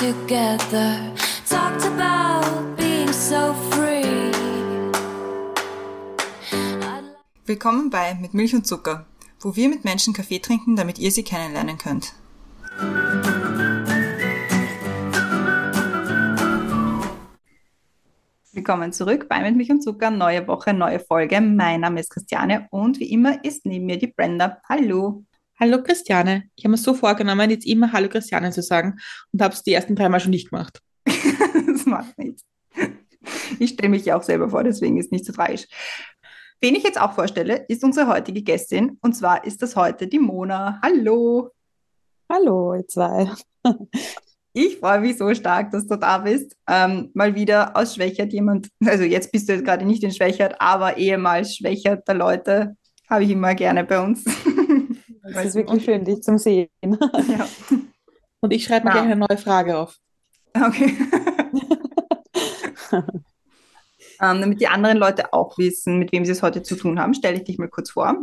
together. Talked about being so free. Willkommen bei Mit Milch und Zucker, wo wir mit Menschen Kaffee trinken, damit ihr sie kennenlernen könnt. Willkommen zurück bei Mit Milch und Zucker, neue Woche, neue Folge. Mein Name ist Christiane und wie immer ist neben mir die Brenda. Hallo. Hallo Christiane. Ich habe mir so vorgenommen, jetzt immer Hallo Christiane zu sagen und habe es die ersten drei Mal schon nicht gemacht. das macht nichts. Ich stelle mich ja auch selber vor, deswegen ist nicht so tragisch. Wen ich jetzt auch vorstelle, ist unsere heutige Gästin und zwar ist das heute die Mona. Hallo. Hallo, ihr zwei. Ich freue mich so stark, dass du da bist. Ähm, mal wieder aus Schwächert jemand, also jetzt bist du jetzt gerade nicht in Schwächert, aber ehemals Schwächerter Leute habe ich immer gerne bei uns. Es ist wirklich schön, dich zum Sehen. Ja. Und ich schreibe mir ja. gerne eine neue Frage auf. Okay. ähm, damit die anderen Leute auch wissen, mit wem sie es heute zu tun haben, stelle ich dich mal kurz vor.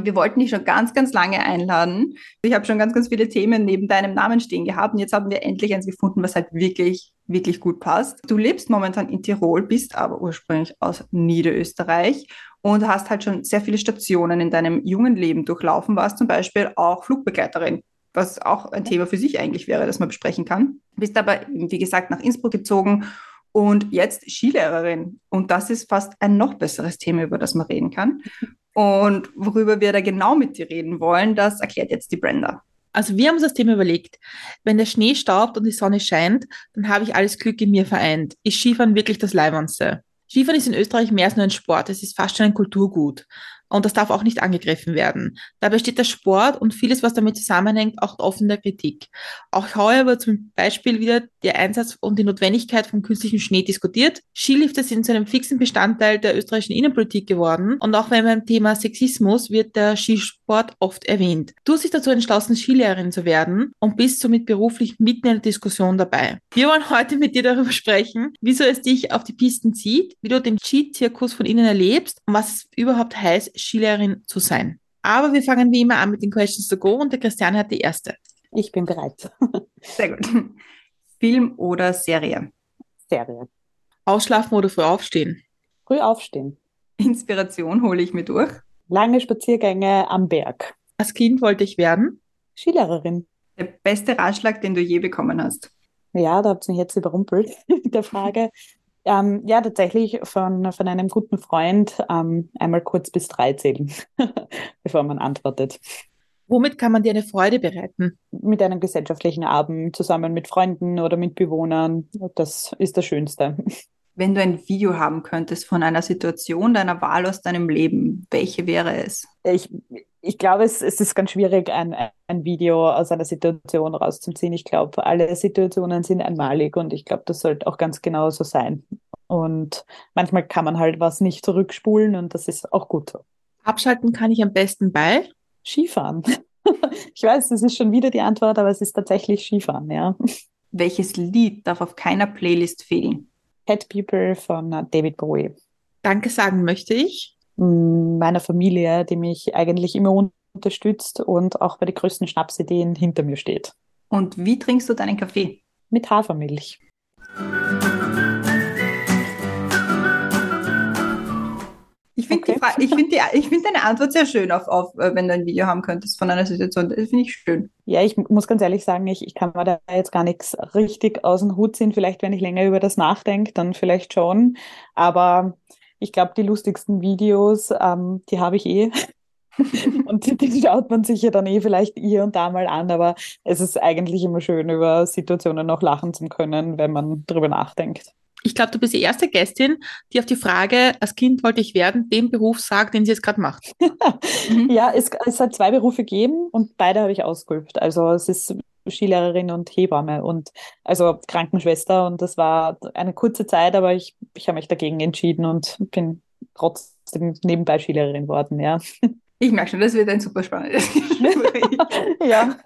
Wir wollten dich schon ganz, ganz lange einladen. Ich habe schon ganz, ganz viele Themen neben deinem Namen stehen gehabt und jetzt haben wir endlich eins gefunden, was halt wirklich, wirklich gut passt. Du lebst momentan in Tirol, bist aber ursprünglich aus Niederösterreich und hast halt schon sehr viele Stationen in deinem jungen Leben durchlaufen, warst zum Beispiel auch Flugbegleiterin, was auch ein Thema für sich eigentlich wäre, das man besprechen kann. Bist aber, wie gesagt, nach Innsbruck gezogen und jetzt Skilehrerin. Und das ist fast ein noch besseres Thema, über das man reden kann. Und worüber wir da genau mit dir reden wollen, das erklärt jetzt die Brenda. Also wir haben uns das Thema überlegt. Wenn der Schnee staubt und die Sonne scheint, dann habe ich alles Glück in mir vereint. Ist Skifahren wirklich das Leibendste? Skifahren ist in Österreich mehr als nur ein Sport, es ist fast schon ein Kulturgut. Und das darf auch nicht angegriffen werden. Dabei steht der Sport und vieles, was damit zusammenhängt, auch offen der Kritik. Auch heuer wird zum Beispiel wieder der Einsatz und die Notwendigkeit von künstlichem Schnee diskutiert. Skilifte sind zu einem fixen Bestandteil der österreichischen Innenpolitik geworden. Und auch beim Thema Sexismus wird der Skisport oft erwähnt. Du hast dich dazu entschlossen, Skilehrerin zu werden und bist somit beruflich mitten in der Diskussion dabei. Wir wollen heute mit dir darüber sprechen, wieso es dich auf die Pisten zieht, wie du den Skizirkus von innen erlebst und was es überhaupt heißt, Skilehrerin zu sein. Aber wir fangen wie immer an mit den Questions to Go und der Christiane hat die erste. Ich bin bereit. Sehr gut. Film oder Serie? Serie. Ausschlafen oder früh aufstehen? Früh aufstehen. Inspiration hole ich mir durch. Lange Spaziergänge am Berg. Als Kind wollte ich werden? Skilehrerin. Der beste Ratschlag, den du je bekommen hast? Ja, da habt ihr mich jetzt überrumpelt mit der Frage. Ähm, ja, tatsächlich von, von einem guten Freund ähm, einmal kurz bis drei zählen, bevor man antwortet. Womit kann man dir eine Freude bereiten? Mit einem gesellschaftlichen Abend zusammen mit Freunden oder mit Bewohnern. Das ist das Schönste. Wenn du ein Video haben könntest von einer Situation deiner Wahl aus deinem Leben, welche wäre es? Ich, ich glaube, es, es ist ganz schwierig, ein, ein Video aus einer Situation rauszuziehen. Ich glaube, alle Situationen sind einmalig und ich glaube, das sollte auch ganz genau so sein. Und manchmal kann man halt was nicht zurückspulen und das ist auch gut so. Abschalten kann ich am besten bei Skifahren. ich weiß, das ist schon wieder die Antwort, aber es ist tatsächlich Skifahren, ja. Welches Lied darf auf keiner Playlist fehlen? Head People von David Bowie. Danke sagen möchte ich. Meiner Familie, die mich eigentlich immer unterstützt und auch bei den größten Schnapsideen hinter mir steht. Und wie trinkst du deinen Kaffee? Mit Hafermilch. Ich finde okay. ich find find deine Antwort sehr schön, auf, auf, äh, wenn du ein Video haben könntest von einer Situation. Das finde ich schön. Ja, ich muss ganz ehrlich sagen, ich, ich kann mir da jetzt gar nichts richtig aus dem Hut ziehen. Vielleicht, wenn ich länger über das nachdenke, dann vielleicht schon. Aber ich glaube, die lustigsten Videos, ähm, die habe ich eh. und die, die, schaut man sich ja dann eh vielleicht hier und da mal an, aber es ist eigentlich immer schön, über Situationen noch lachen zu können, wenn man drüber nachdenkt ich glaube, du bist die erste Gästin, die auf die Frage, als Kind wollte ich werden, den Beruf sagt, den sie jetzt gerade macht. mhm. Ja, es, es hat zwei Berufe gegeben und beide habe ich ausgeübt. Also es ist Skilehrerin und Hebamme und also Krankenschwester und das war eine kurze Zeit, aber ich, ich habe mich dagegen entschieden und bin trotzdem nebenbei Skilehrerin geworden, ja. Ich merke schon, das wird ein super spannendes Gespräch. ja.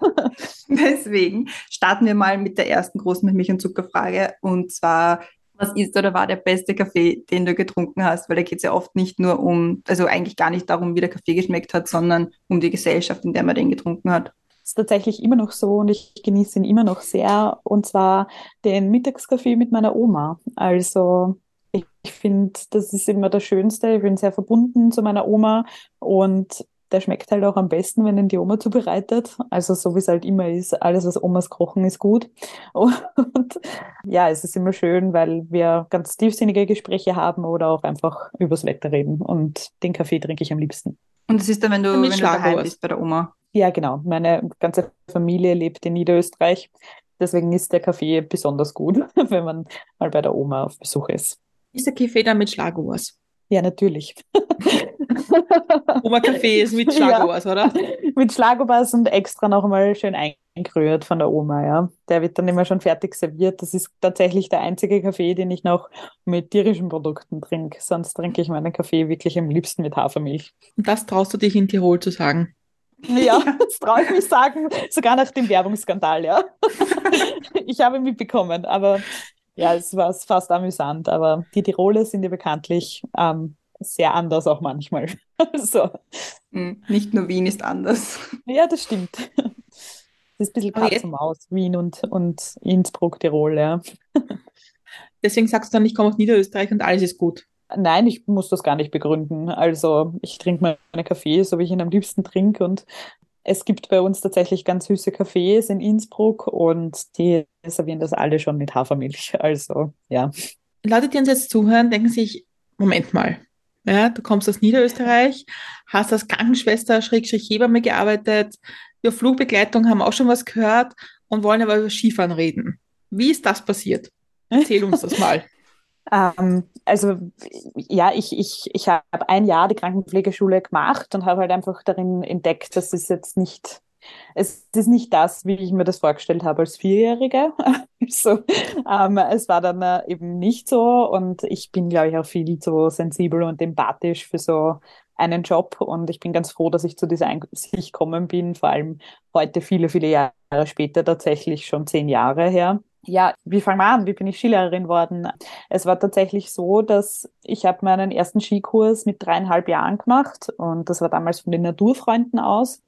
Deswegen starten wir mal mit der ersten großen mit Milch und Zuckerfrage und zwar was ist oder war der beste Kaffee, den du getrunken hast? Weil da geht es ja oft nicht nur um, also eigentlich gar nicht darum, wie der Kaffee geschmeckt hat, sondern um die Gesellschaft, in der man den getrunken hat. Das tatsächlich immer noch so und ich genieße ihn immer noch sehr. Und zwar den Mittagskaffee mit meiner Oma. Also ich, ich finde, das ist immer das Schönste. Ich bin sehr verbunden zu meiner Oma und der schmeckt halt auch am besten, wenn ihn die Oma zubereitet. Also so wie es halt immer ist, alles was Omas kochen ist gut. Und ja, es ist immer schön, weil wir ganz tiefsinnige Gespräche haben oder auch einfach übers Wetter reden. Und den Kaffee trinke ich am liebsten. Und das ist dann, wenn du, Mit wenn du daheim Schlagwurst. bist bei der Oma. Ja, genau. Meine ganze Familie lebt in Niederösterreich. Deswegen ist der Kaffee besonders gut, wenn man mal bei der Oma auf Besuch ist. Ist der Kaffee dann mit Schlagobers? Ja, natürlich. Oma Kaffee ist mit Ja. Schlagobers, oder? Mit Schlagobers und extra noch einmal schön eingerührt von der Oma, ja. Der wird dann immer schon fertig serviert. Das ist tatsächlich der einzige Kaffee, den ich noch mit tierischen Produkten trinke. Sonst trinke ich meinen Kaffee wirklich am liebsten mit Hafermilch. Und das traust du dich in Tirol zu sagen. Ja, das traue ich mich sagen, sogar nach dem Werbungsskandal, ja. Ich habe mitbekommen, aber ja, es war fast amüsant. Aber die Tiroler sind ja bekanntlich ähm, sehr anders auch manchmal. Also, Hm, Nicht nur Wien ist anders. ja, das stimmt. Das ist ein bisschen Katz und Maus, Wien und, und Innsbruck, Tirol, ja. Deswegen sagst du dann, ich komme aus Niederösterreich und alles ist gut. Nein, ich muss das gar nicht begründen. Also ich trinke meinen Kaffee, so wie ich ihn am liebsten trinke. Und es gibt bei uns tatsächlich ganz süße Cafés in Innsbruck und die servieren das alle schon mit Hafermilch. Also ja. Leute, die uns jetzt zuhören, denken sich, Moment mal, ja, du kommst aus Niederösterreich, hast als Krankenschwester, Schrägstrich Hebamme gearbeitet, über Flugbegleitung haben auch schon was gehört und wollen aber über Skifahren reden. Wie ist das passiert? Erzähl uns das mal. Ähm, also ja, ich, ich, ich habe ein Jahr die Krankenpflegeschule gemacht und habe halt einfach darin entdeckt, dass es jetzt nicht, es ist nicht das, wie ich mir das vorgestellt habe als Vierjährige. so, ähm, es war dann äh, eben nicht so und ich bin, glaube ich, auch viel zu sensibel und empathisch für so einen Job und ich bin ganz froh, dass ich zu dieser Einsicht gekommen bin, vor allem heute viele, viele Jahre später, tatsächlich schon zehn Jahre her. Ja, wie fangen wir an? Wie bin ich Skilehrerin worden? Es war tatsächlich so, dass ich habe meinen ersten Skikurs mit dreieinhalb Jahren gemacht und das war damals von den Naturfreunden aus,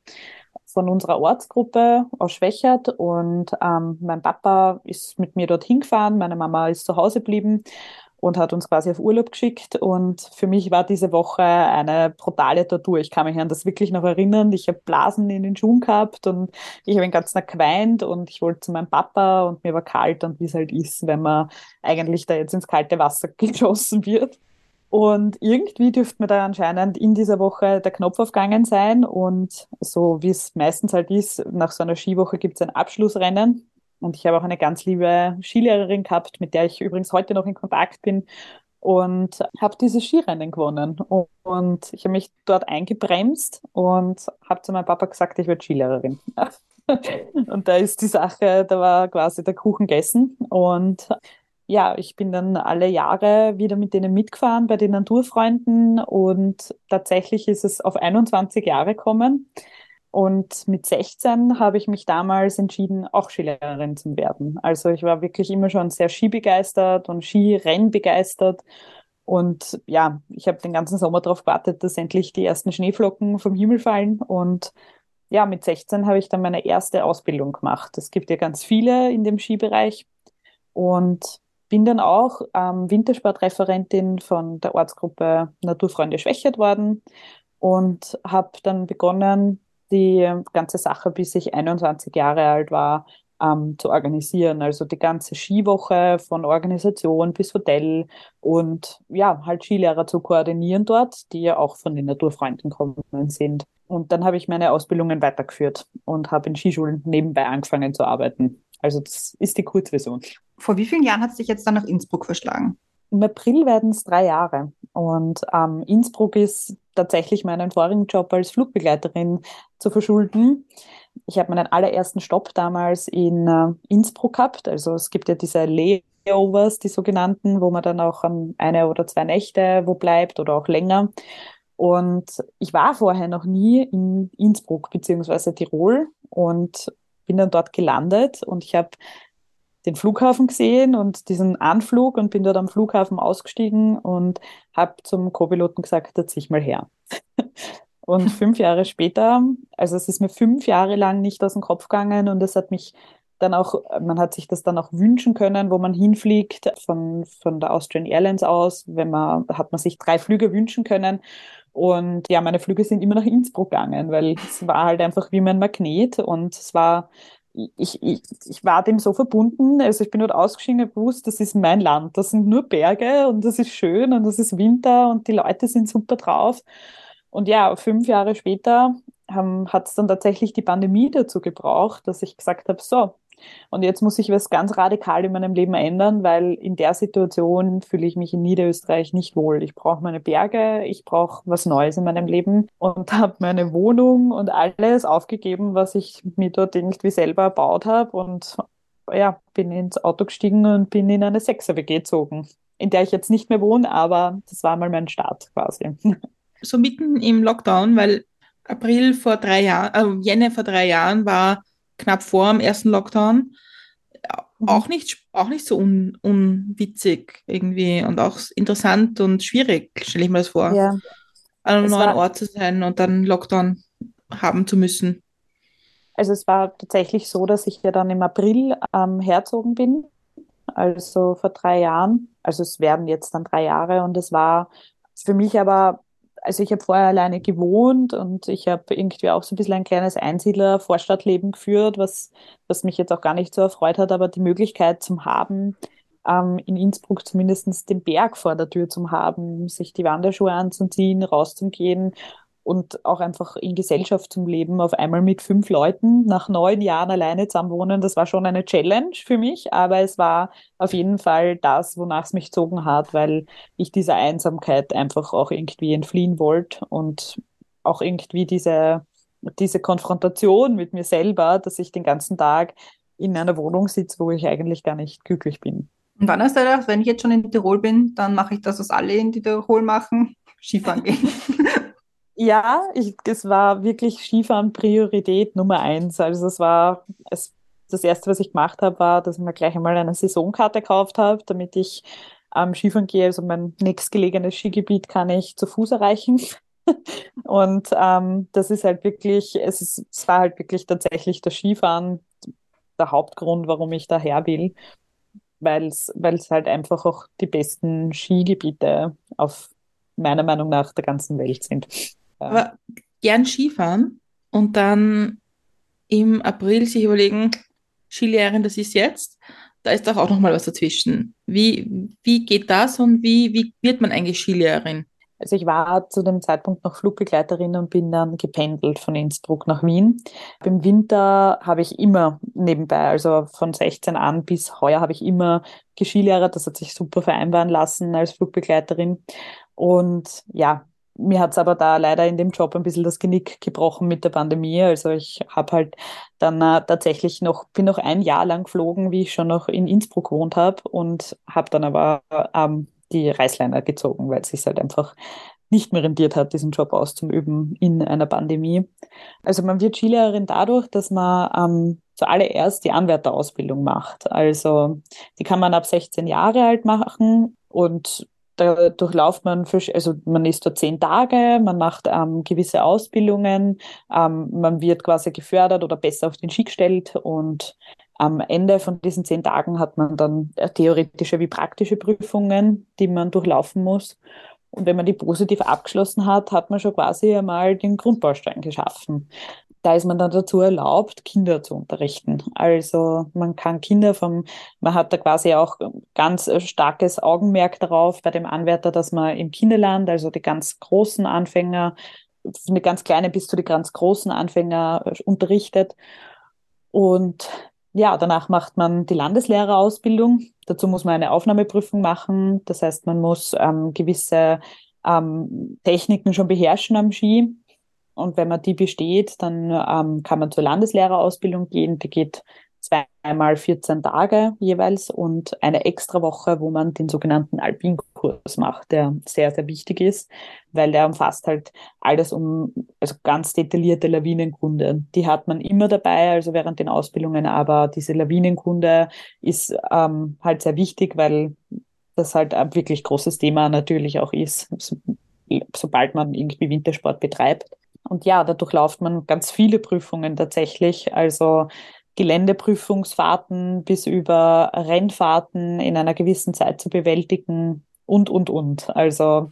von unserer Ortsgruppe aus Schwächert und ähm, mein Papa ist mit mir dorthin gefahren, meine Mama ist zu Hause geblieben und hat uns quasi auf Urlaub geschickt und für mich war diese Woche eine brutale Tortur. Ich kann mich an das wirklich noch erinnern. Ich habe Blasen in den Schuhen gehabt und ich habe den ganzen Tag geweint und ich wollte zu meinem Papa und mir war kalt und wie es halt ist, wenn man eigentlich da jetzt ins kalte Wasser geschossen wird. Und irgendwie dürfte mir da anscheinend in dieser Woche der Knopf aufgegangen sein. Und so wie es meistens halt ist, nach so einer Skiwoche gibt es ein Abschlussrennen. Und ich habe auch eine ganz liebe Skilehrerin gehabt, mit der ich übrigens heute noch in Kontakt bin. Und habe dieses Skirennen gewonnen. Und ich habe mich dort eingebremst und habe zu meinem Papa gesagt, ich werde Skilehrerin. Und da ist die Sache, da war quasi der Kuchen gegessen. Und ja, ich bin dann alle Jahre wieder mit denen mitgefahren bei den Naturfreunden und tatsächlich ist es auf 21 Jahre gekommen. Und mit 16 habe ich mich damals entschieden, auch Skilehrerin zu werden. Also ich war wirklich immer schon sehr skibegeistert und Skirennen begeistert. Und ja, ich habe den ganzen Sommer darauf gewartet, dass endlich die ersten Schneeflocken vom Himmel fallen. Und ja, mit 16 habe ich dann meine erste Ausbildung gemacht. Es gibt ja ganz viele in dem Skibereich. Und bin dann auch ähm, Wintersportreferentin von der Ortsgruppe Naturfreunde Schwächert worden und habe dann begonnen, die ganze Sache, bis ich 21 Jahre alt war, ähm, zu organisieren. Also die ganze Skiwoche von Organisation bis Hotel und ja, halt Skilehrer zu koordinieren dort, die ja auch von den Naturfreunden kommen sind. Und dann habe ich meine Ausbildungen weitergeführt und habe in Skischulen nebenbei angefangen zu arbeiten. Also das ist die Kurzversion. Vor wie vielen Jahren hat es dich jetzt dann nach Innsbruck verschlagen? Im April werden es drei Jahre. Und ähm, Innsbruck ist tatsächlich meinen vorigen Job als Flugbegleiterin zu verschulden. Ich habe meinen allerersten Stopp damals in äh, Innsbruck gehabt. Also es gibt ja diese Layovers, die sogenannten, wo man dann auch ähm, eine oder zwei Nächte wo bleibt oder auch länger. Und ich war vorher noch nie in Innsbruck beziehungsweise Tirol und bin dann dort gelandet und ich habe den Flughafen gesehen und diesen Anflug und bin dort am Flughafen ausgestiegen und habe zum Co-Piloten gesagt, da zieh ich mal her. Und fünf Jahre später, also es ist mir fünf Jahre lang nicht aus dem Kopf gegangen und es hat mich dann auch, man hat sich das dann auch wünschen können, wo man hinfliegt von, von der Austrian Airlines aus. Wenn man, hat man sich drei Flüge wünschen können. Und ja, meine Flüge sind immer nach Innsbruck gegangen, weil es war halt einfach wie mein Magnet und es war, ich, ich, ich war dem so verbunden. Also ich bin dort ausgeschieden und gewusst, das ist mein Land. Das sind nur Berge und das ist schön und das ist Winter und die Leute sind super drauf. Und ja, fünf Jahre später hat es dann tatsächlich die Pandemie dazu gebraucht, dass ich gesagt habe, so, und jetzt muss ich was ganz radikal in meinem Leben ändern, weil in der Situation fühle ich mich in Niederösterreich nicht wohl. Ich brauche meine Berge, ich brauche was Neues in meinem Leben und habe meine Wohnung und alles aufgegeben, was ich mir dort irgendwie selber erbaut habe und ja, bin ins Auto gestiegen und bin in eine Sechser-WG gezogen, in der ich jetzt nicht mehr wohne, aber das war mal mein Start quasi. So mitten im Lockdown, weil April vor drei Jahren, äh, Jänner vor drei Jahren war knapp vor dem ersten Lockdown. Mhm. Auch nicht, auch nicht so un, unwitzig irgendwie und auch interessant und schwierig, stelle ich mir das vor. Ja. An einem es neuen Ort zu sein und dann Lockdown haben zu müssen. Also es war tatsächlich so, dass ich ja dann im April ähm, herzogen bin, also vor drei Jahren. Also es werden jetzt dann drei Jahre und es war für mich aber also ich habe vorher alleine gewohnt und ich habe irgendwie auch so ein bisschen ein kleines Einsiedler-Vorstadtleben geführt, was, was mich jetzt auch gar nicht so erfreut hat, aber die Möglichkeit zum Haben, ähm, in Innsbruck zumindest den Berg vor der Tür zu haben, sich die Wanderschuhe anzuziehen, rauszugehen und auch einfach in Gesellschaft zum Leben auf einmal mit fünf Leuten nach neun Jahren alleine zusammenwohnen, das war schon eine Challenge für mich, aber es war auf jeden Fall das, wonach es mich gezogen hat, weil ich dieser Einsamkeit einfach auch irgendwie entfliehen wollte und auch irgendwie diese, diese Konfrontation mit mir selber, dass ich den ganzen Tag in einer Wohnung sitze, wo ich eigentlich gar nicht glücklich bin. Und wann hast du gedacht, wenn ich jetzt schon in Tirol bin, dann mache ich das, was alle in Tirol machen, Skifahren gehen? Ja, ich, es war wirklich Skifahren Priorität Nummer eins. Also es war es, das erste, was ich gemacht habe, war, dass ich mir gleich einmal eine Saisonkarte gekauft habe, damit ich am ähm, Skifahren gehe. Also mein nächstgelegenes Skigebiet kann ich zu Fuß erreichen. Und ähm, das ist halt wirklich, es, ist, es war halt wirklich tatsächlich das Skifahren der Hauptgrund, warum ich daher will, weil es halt einfach auch die besten Skigebiete auf meiner Meinung nach der ganzen Welt sind. Aber gern Skifahren und dann im April sich überlegen, Skilehrerin, das ist jetzt. Da ist doch auch noch mal was dazwischen. Wie, wie geht das und wie, wie wird man eigentlich Skilehrerin? Also ich war zu dem Zeitpunkt noch Flugbegleiterin und bin dann gependelt von Innsbruck nach Wien. Im Winter habe ich immer nebenbei, also von 16 an bis heuer habe ich immer Skilehrer. Das hat sich super vereinbaren lassen als Flugbegleiterin. Und ja, mir hat's aber da leider in dem Job ein bisschen das Genick gebrochen mit der Pandemie. Also ich habe halt dann äh, tatsächlich noch, bin noch ein Jahr lang geflogen, wie ich schon noch in Innsbruck gewohnt habe und habe dann aber ähm, die Reißleiner gezogen, weil es sich halt einfach nicht mehr rendiert hat, diesen Job auszuüben in einer Pandemie. Also man wird Skilehrerin dadurch, dass man ähm, zuallererst die Anwärterausbildung macht. Also die kann man ab 16 Jahre alt machen und da durchlauft man, also man ist dort zehn Tage, man macht ähm, gewisse Ausbildungen, ähm, man wird quasi gefördert oder besser auf den Ski gestellt und am Ende von diesen zehn Tagen hat man dann äh, theoretische wie praktische Prüfungen, die man durchlaufen muss. Und wenn man die positiv abgeschlossen hat, hat man schon quasi einmal den Grundbaustein geschaffen da ist man dann dazu erlaubt, Kinder zu unterrichten. Also man kann Kinder vom, man hat da quasi auch ganz starkes Augenmerk darauf bei dem Anwärter, dass man im Kinderland, also die ganz großen Anfänger, die ganz kleine bis zu die ganz großen Anfänger äh, unterrichtet. Und ja, danach macht man die Landeslehrerausbildung. Dazu muss man eine Aufnahmeprüfung machen. Das heißt, man muss ähm, gewisse ähm, Techniken schon beherrschen am Ski. Und wenn man die besteht, dann ähm, kann man zur Landeslehrerausbildung gehen. Die geht zweimal 14 Tage jeweils und eine extra Woche, wo man den sogenannten Alpinkurs macht, der sehr, sehr wichtig ist, weil der umfasst halt alles um, also ganz detaillierte Lawinenkunde. Die hat man immer dabei, also während den Ausbildungen, aber diese Lawinenkunde ist ähm, halt sehr wichtig, weil das halt ein wirklich großes Thema natürlich auch ist, sobald man irgendwie Wintersport betreibt. Und ja, da durchläuft man ganz viele Prüfungen tatsächlich. Also Geländeprüfungsfahrten bis über Rennfahrten in einer gewissen Zeit zu bewältigen und, und, und. Also,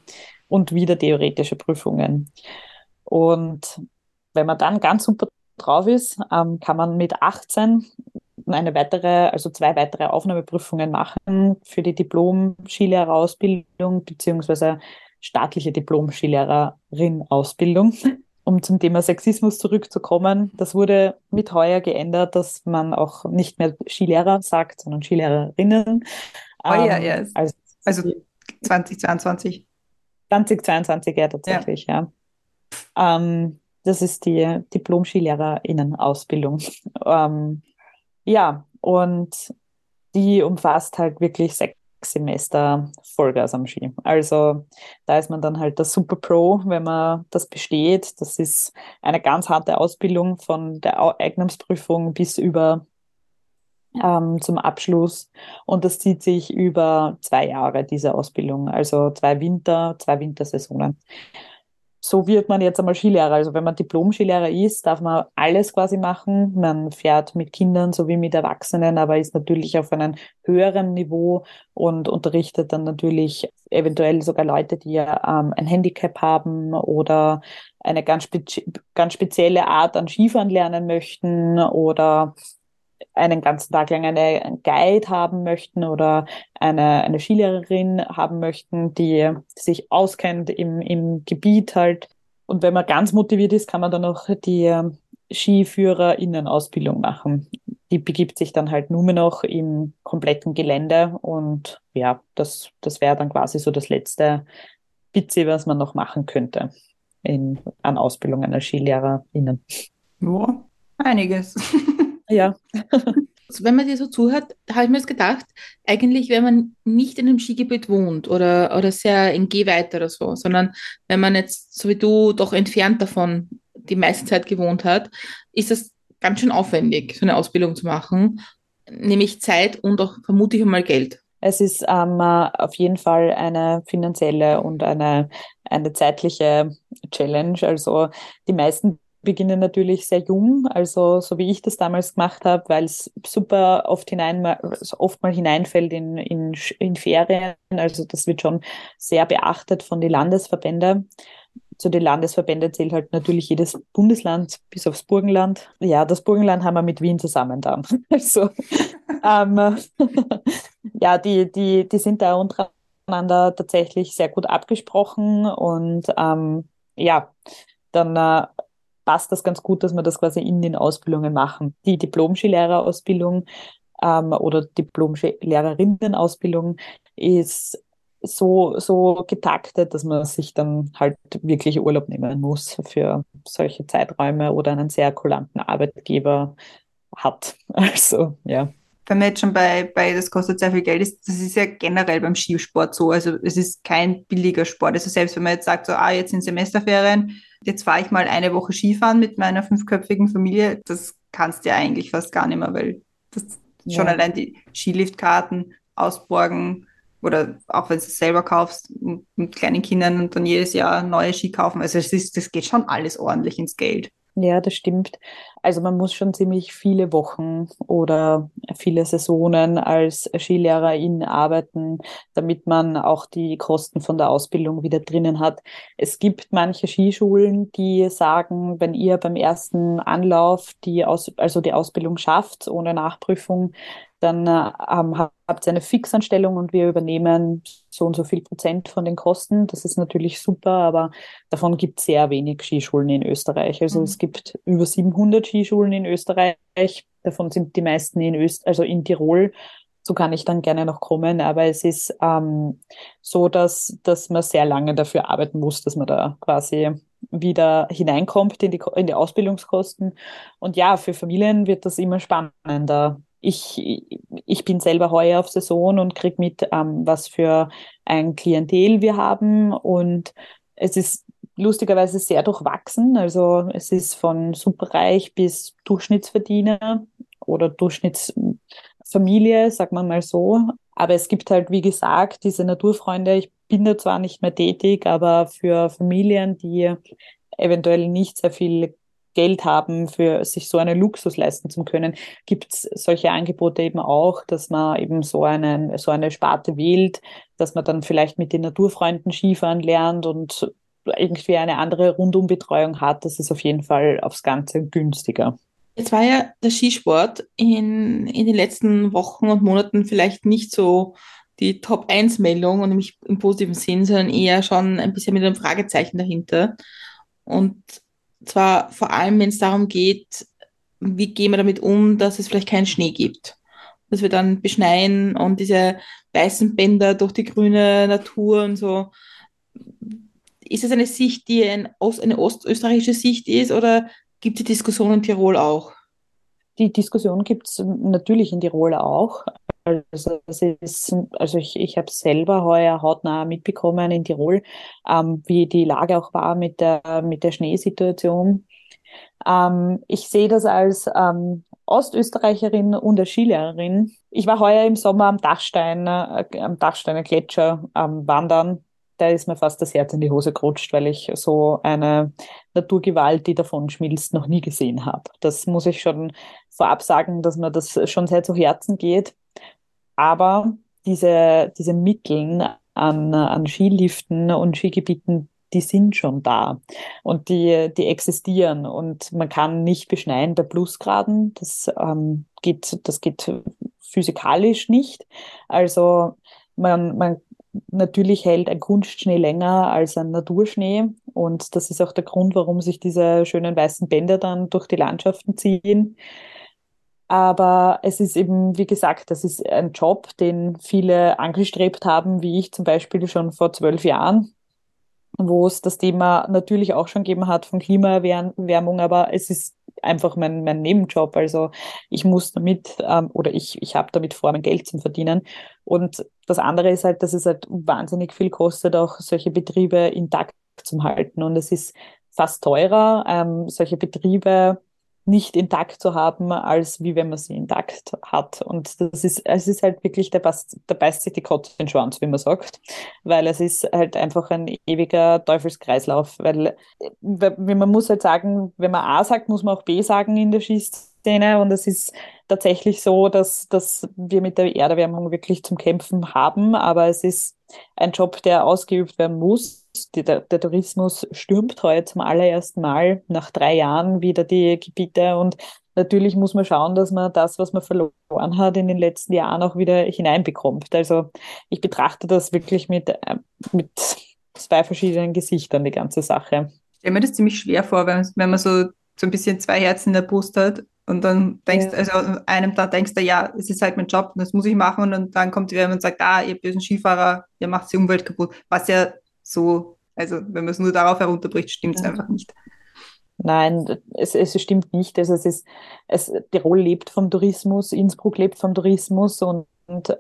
und wieder theoretische Prüfungen. Und wenn man dann ganz super drauf ist, ähm, kann man mit 18 eine weitere, also zwei weitere Aufnahmeprüfungen machen für die Diplom-Skilehrerausbildung beziehungsweise staatliche Diplom-Skilehrerin-Ausbildung. Um zum Thema Sexismus zurückzukommen, das wurde mit heuer geändert, dass man auch nicht mehr Skilehrer sagt, sondern Skilehrerinnen. Heuer ähm, erst. Also, also 2022. 2022, ja, tatsächlich, ja. ja. Ähm, das ist die Diplom-SkilehrerInnen-Ausbildung. ähm, ja, und die umfasst halt wirklich sechs Semester Vollgas am Ski. Also da ist man dann halt der Super Pro, wenn man das besteht. Das ist eine ganz harte Ausbildung von der Eignungsprüfung bis über ähm, zum Abschluss. Und das zieht sich über zwei Jahre, diese Ausbildung. Also zwei Winter, zwei Wintersaisonen so wird man jetzt einmal Skilehrer. Also wenn man Diplom-Skilehrer ist, darf man alles quasi machen. Man fährt mit Kindern sowie mit Erwachsenen, aber ist natürlich auf einem höheren Niveau und unterrichtet dann natürlich eventuell sogar Leute, die ähm, ein Handicap haben oder eine ganz, spe ganz spezielle Art an Skifahren lernen möchten oder einen ganzen Tag lang eine Guide haben möchten oder eine, eine Skilehrerin haben möchten, die sich auskennt im, im Gebiet halt. Und wenn man ganz motiviert ist, kann man dann auch die ähm, SkiführerInnen-Ausbildung machen. Die begibt sich dann halt nur noch im kompletten Gelände und ja, das, das wäre dann quasi so das letzte Bitze, was man noch machen könnte in, an Ausbildungen als SkilehrerInnen. Ja, einiges. Ja. Wenn man dir so zuhört, habe ich mir das gedacht, eigentlich, wenn man nicht in einem Skigebiet wohnt oder, oder sehr in Gehweite oder so, sondern wenn man jetzt, so wie du, doch entfernt davon die meiste Zeit gewohnt hat, ist das ganz schön aufwendig, so eine Ausbildung zu machen, nämlich Zeit und auch vermutlich einmal Geld. Es ist ähm, auf jeden Fall eine finanzielle und eine, eine zeitliche Challenge. Also die meisten beginnen natürlich sehr jung, also so wie ich das damals gemacht habe, weil es super oft hinein, oft mal hineinfällt in, in, in Ferien. Also das wird schon sehr beachtet von den Landesverbänden. Zu den Landesverbänden zählt halt natürlich jedes Bundesland bis aufs Burgenland. Ja, das Burgenland haben wir mit Wien zusammen dann. Also ähm, ja, die, die, die sind da untereinander tatsächlich sehr gut abgesprochen und ähm, ja, dann äh, passt das ganz gut, dass wir das quasi in den Ausbildungen machen. Die Diplom-Skilehrerausbildung ähm, oder Diplom-Lehrerinnen-Ausbildung ist so, so getaktet, dass man sich dann halt wirklich Urlaub nehmen muss für solche Zeiträume oder einen sehr kulanten Arbeitgeber hat. Also, ja wenn man jetzt schon bei, bei das kostet sehr viel Geld ist, das ist ja generell beim Skisport so. Also es ist kein billiger Sport. Also selbst wenn man jetzt sagt, so, ah, jetzt sind Semesterferien, jetzt fahre ich mal eine Woche Skifahren mit meiner fünfköpfigen Familie, das kannst du ja eigentlich fast gar nicht mehr, weil das ja. schon allein die Skiliftkarten ausborgen oder auch wenn du es selber kaufst mit kleinen Kindern und dann jedes Jahr neue Ski kaufen. Also es ist, das geht schon alles ordentlich ins Geld. Ja, das stimmt. Also man muss schon ziemlich viele Wochen oder viele Saisonen als Skilehrerin arbeiten, damit man auch die Kosten von der Ausbildung wieder drinnen hat. Es gibt manche Skischulen, die sagen, wenn ihr beim ersten Anlauf die Aus also die Ausbildung schafft ohne Nachprüfung, dann äh, ähm, habt ihr eine Fixanstellung und wir übernehmen so und so viel Prozent von den Kosten. Das ist natürlich super, aber davon gibt es sehr wenig Skischulen in Österreich. Also mhm. es gibt über 700 Skischulen in Österreich. Davon sind die meisten in Öst also in Tirol. So kann ich dann gerne noch kommen, aber es ist ähm, so, dass, dass man sehr lange dafür arbeiten muss, dass man da quasi wieder hineinkommt in die, in die Ausbildungskosten. Und ja, für Familien wird das immer spannender ich, ich bin selber heuer auf Saison und krieg mit, ähm, was für ein Klientel wir haben. Und es ist lustigerweise sehr durchwachsen. Also es ist von superreich bis Durchschnittsverdiener oder Durchschnittsfamilie, sagt man mal so. Aber es gibt halt, wie gesagt, diese Naturfreunde. Ich bin da zwar nicht mehr tätig, aber für Familien, die eventuell nicht sehr viel Geld haben, für sich so einen Luxus leisten zu können, gibt es solche Angebote eben auch, dass man eben so, einen, so eine Sparte wählt, dass man dann vielleicht mit den Naturfreunden Skifahren lernt und irgendwie eine andere Rundumbetreuung hat. Das ist auf jeden Fall aufs Ganze günstiger. Jetzt war ja der Skisport in, in den letzten Wochen und Monaten vielleicht nicht so die Top-1-Meldung und nämlich im positiven Sinn, sondern eher schon ein bisschen mit einem Fragezeichen dahinter. Und zwar vor allem, wenn es darum geht, wie gehen wir damit um, dass es vielleicht keinen Schnee gibt. Dass wir dann beschneien und diese weißen Bänder durch die grüne Natur und so. Ist es eine Sicht, die ein Ost, eine ostösterreichische Sicht ist oder gibt es die Diskussion in Tirol auch? Die Diskussion gibt es natürlich in Tirol auch. Also, ist, also ich, ich habe selber heuer hautnah mitbekommen in Tirol, ähm, wie die Lage auch war mit der, mit der Schneesituation. Ähm, ich sehe das als ähm, Ostösterreicherin und als Skilehrerin. Ich war heuer im Sommer am Dachstein, äh, am Dachsteiner Gletscher am Wandern. Da ist mir fast das Herz in die Hose gerutscht, weil ich so eine Naturgewalt, die davon schmilzt, noch nie gesehen habe. Das muss ich schon vorab sagen, dass mir das schon sehr zu Herzen geht. Aber diese, diese Mitteln an, an Skiliften und Skigebieten, die sind schon da und die, die existieren und man kann nicht beschneien bei Plusgraden. Das ähm, geht, das geht physikalisch nicht. Also man, man natürlich hält ein Kunstschnee länger als ein Naturschnee und das ist auch der Grund, warum sich diese schönen weißen Bänder dann durch die Landschaften ziehen. Aber es ist eben, wie gesagt, das ist ein Job, den viele angestrebt haben, wie ich zum Beispiel schon vor zwölf Jahren, wo es das Thema natürlich auch schon gegeben hat von Klimaerwärmung, aber es ist einfach mein, mein Nebenjob. Also ich muss damit ähm, oder ich, ich habe damit vor, mein Geld zu verdienen. Und das andere ist halt, dass es halt wahnsinnig viel kostet, auch solche Betriebe intakt zu halten. Und es ist fast teurer, ähm, solche Betriebe nicht intakt zu haben, als wie wenn man sie intakt hat. Und das ist, es ist halt wirklich, der, beißt, der beißt sich die Kotze in den Schwanz, wie man sagt, weil es ist halt einfach ein ewiger Teufelskreislauf, weil, weil man muss halt sagen, wenn man A sagt, muss man auch B sagen in der Schießszene. Und es ist tatsächlich so, dass, dass wir mit der Erderwärmung wirklich zum Kämpfen haben, aber es ist ein Job, der ausgeübt werden muss der, der, Tourismus stürmt heute zum allerersten Mal nach drei Jahren wieder die Gebiete und natürlich muss man schauen, dass man das, was man verloren hat in den letzten Jahren auch wieder hineinbekommt. Also ich betrachte das wirklich mit, äh, mit zwei verschiedenen Gesichtern, die ganze Sache. Ich stelle mir das ziemlich schwer vor, wenn, wenn man so, so ein bisschen zwei Herzen in der Brust hat und dann denkst, ja. also an einem Tag denkst du, ja, es ist halt mein Job und das muss ich machen. Und dann kommt wer und sagt, ah, ihr bösen Skifahrer, ihr macht die Umwelt kaputt. Was ja so, also wenn man es nur darauf herunterbricht, stimmt es ja. einfach nicht. Nein, es, es stimmt nicht. Also es ist, es, Tirol lebt vom Tourismus, Innsbruck lebt vom Tourismus und, und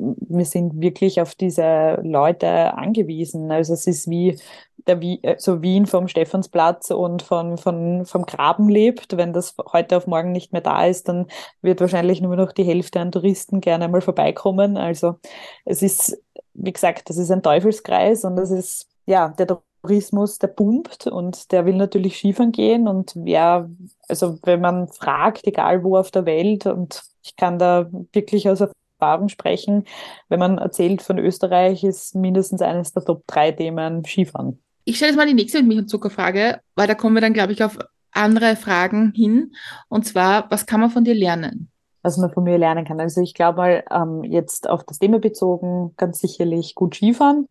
wir sind wirklich auf diese Leute angewiesen. Also es ist wie der wie, also Wien vom Stephansplatz und von, von, vom Graben lebt. Wenn das heute auf morgen nicht mehr da ist, dann wird wahrscheinlich nur noch die Hälfte an Touristen gerne einmal vorbeikommen. Also es ist, wie gesagt, das ist ein Teufelskreis und das ist, ja, der Tourismus, der pumpt und der will natürlich Skifahren gehen und wer, also wenn man fragt, egal wo auf der Welt und ich kann da wirklich aus Erfahrung sprechen. Wenn man erzählt von Österreich, ist mindestens eines der Top 3 Themen Skifahren. Ich stelle jetzt mal die nächste mit Milch und Zuckerfrage, weil da kommen wir dann, glaube ich, auf andere Fragen hin. Und zwar, was kann man von dir lernen? Was man von mir lernen kann. Also ich glaube mal, ähm, jetzt auf das Thema bezogen, ganz sicherlich gut Skifahren.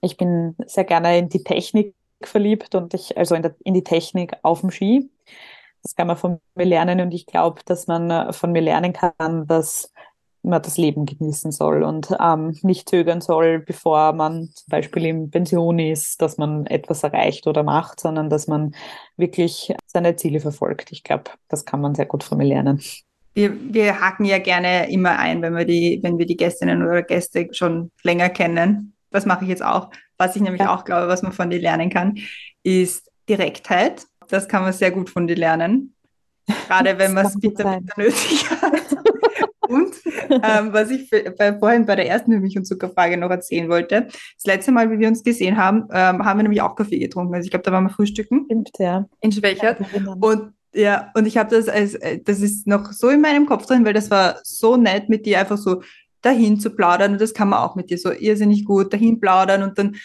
Ich bin sehr gerne in die Technik verliebt und ich, also in, der, in die Technik auf dem Ski. Das kann man von mir lernen und ich glaube, dass man äh, von mir lernen kann, dass man das Leben genießen soll und ähm, nicht zögern soll, bevor man zum Beispiel in Pension ist, dass man etwas erreicht oder macht, sondern dass man wirklich seine Ziele verfolgt. Ich glaube, das kann man sehr gut von mir lernen. Wir, wir haken ja gerne immer ein, wenn wir die, wenn wir die Gästinnen oder Gäste schon länger kennen. Das mache ich jetzt auch. Was ich nämlich ja. auch glaube, was man von dir lernen kann, ist Direktheit. Das kann man sehr gut von dir lernen. Gerade wenn man es bitter, bitter nötig hat. Und ähm, was ich für, bei, vorhin bei der ersten Milch- und Zuckerfrage noch erzählen wollte, das letzte Mal, wie wir uns gesehen haben, ähm, haben wir nämlich auch Kaffee getrunken. Also ich glaube, da waren wir frühstücken Stimmt, ja. in Schwächert. Und ja, und ich habe das als, äh, das ist noch so in meinem Kopf drin, weil das war so nett, mit dir einfach so dahin zu plaudern. Und das kann man auch mit dir so irrsinnig gut dahin plaudern und dann äh,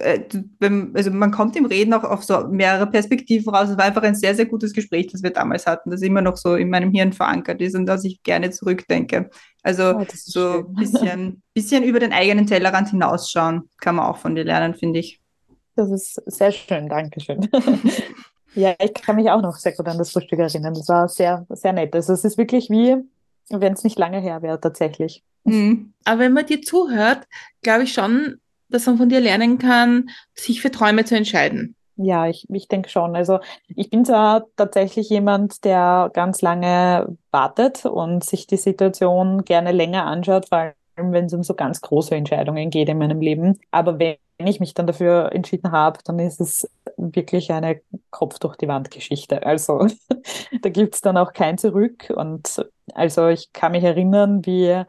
also man kommt im Reden auch auf so mehrere Perspektiven raus. Es war einfach ein sehr, sehr gutes Gespräch, das wir damals hatten, das immer noch so in meinem Hirn verankert ist und das ich gerne zurückdenke. Also Oh, so schön. ein bisschen, bisschen über den eigenen Tellerrand hinausschauen, kann man auch von dir lernen, finde ich. Das ist sehr schön, Dankeschön. Ja, ich kann mich auch noch sehr gut an das Frühstück erinnern. Das war sehr, sehr nett. Also es ist wirklich wie, wenn es nicht lange her wäre, tatsächlich. Mhm. Aber wenn man dir zuhört, glaube ich schon, dass man von dir lernen kann, sich für Träume zu entscheiden. Ja, ich, ich denke schon. Also ich bin zwar tatsächlich jemand, der ganz lange wartet und sich die Situation gerne länger anschaut, vor allem wenn es um so ganz große Entscheidungen geht in meinem Leben. Aber wenn ich mich dann dafür entschieden habe, dann ist es wirklich eine Kopf durch die Wand Geschichte. Also da gibt's dann auch kein Zurück. Und also ich kann mich erinnern, wie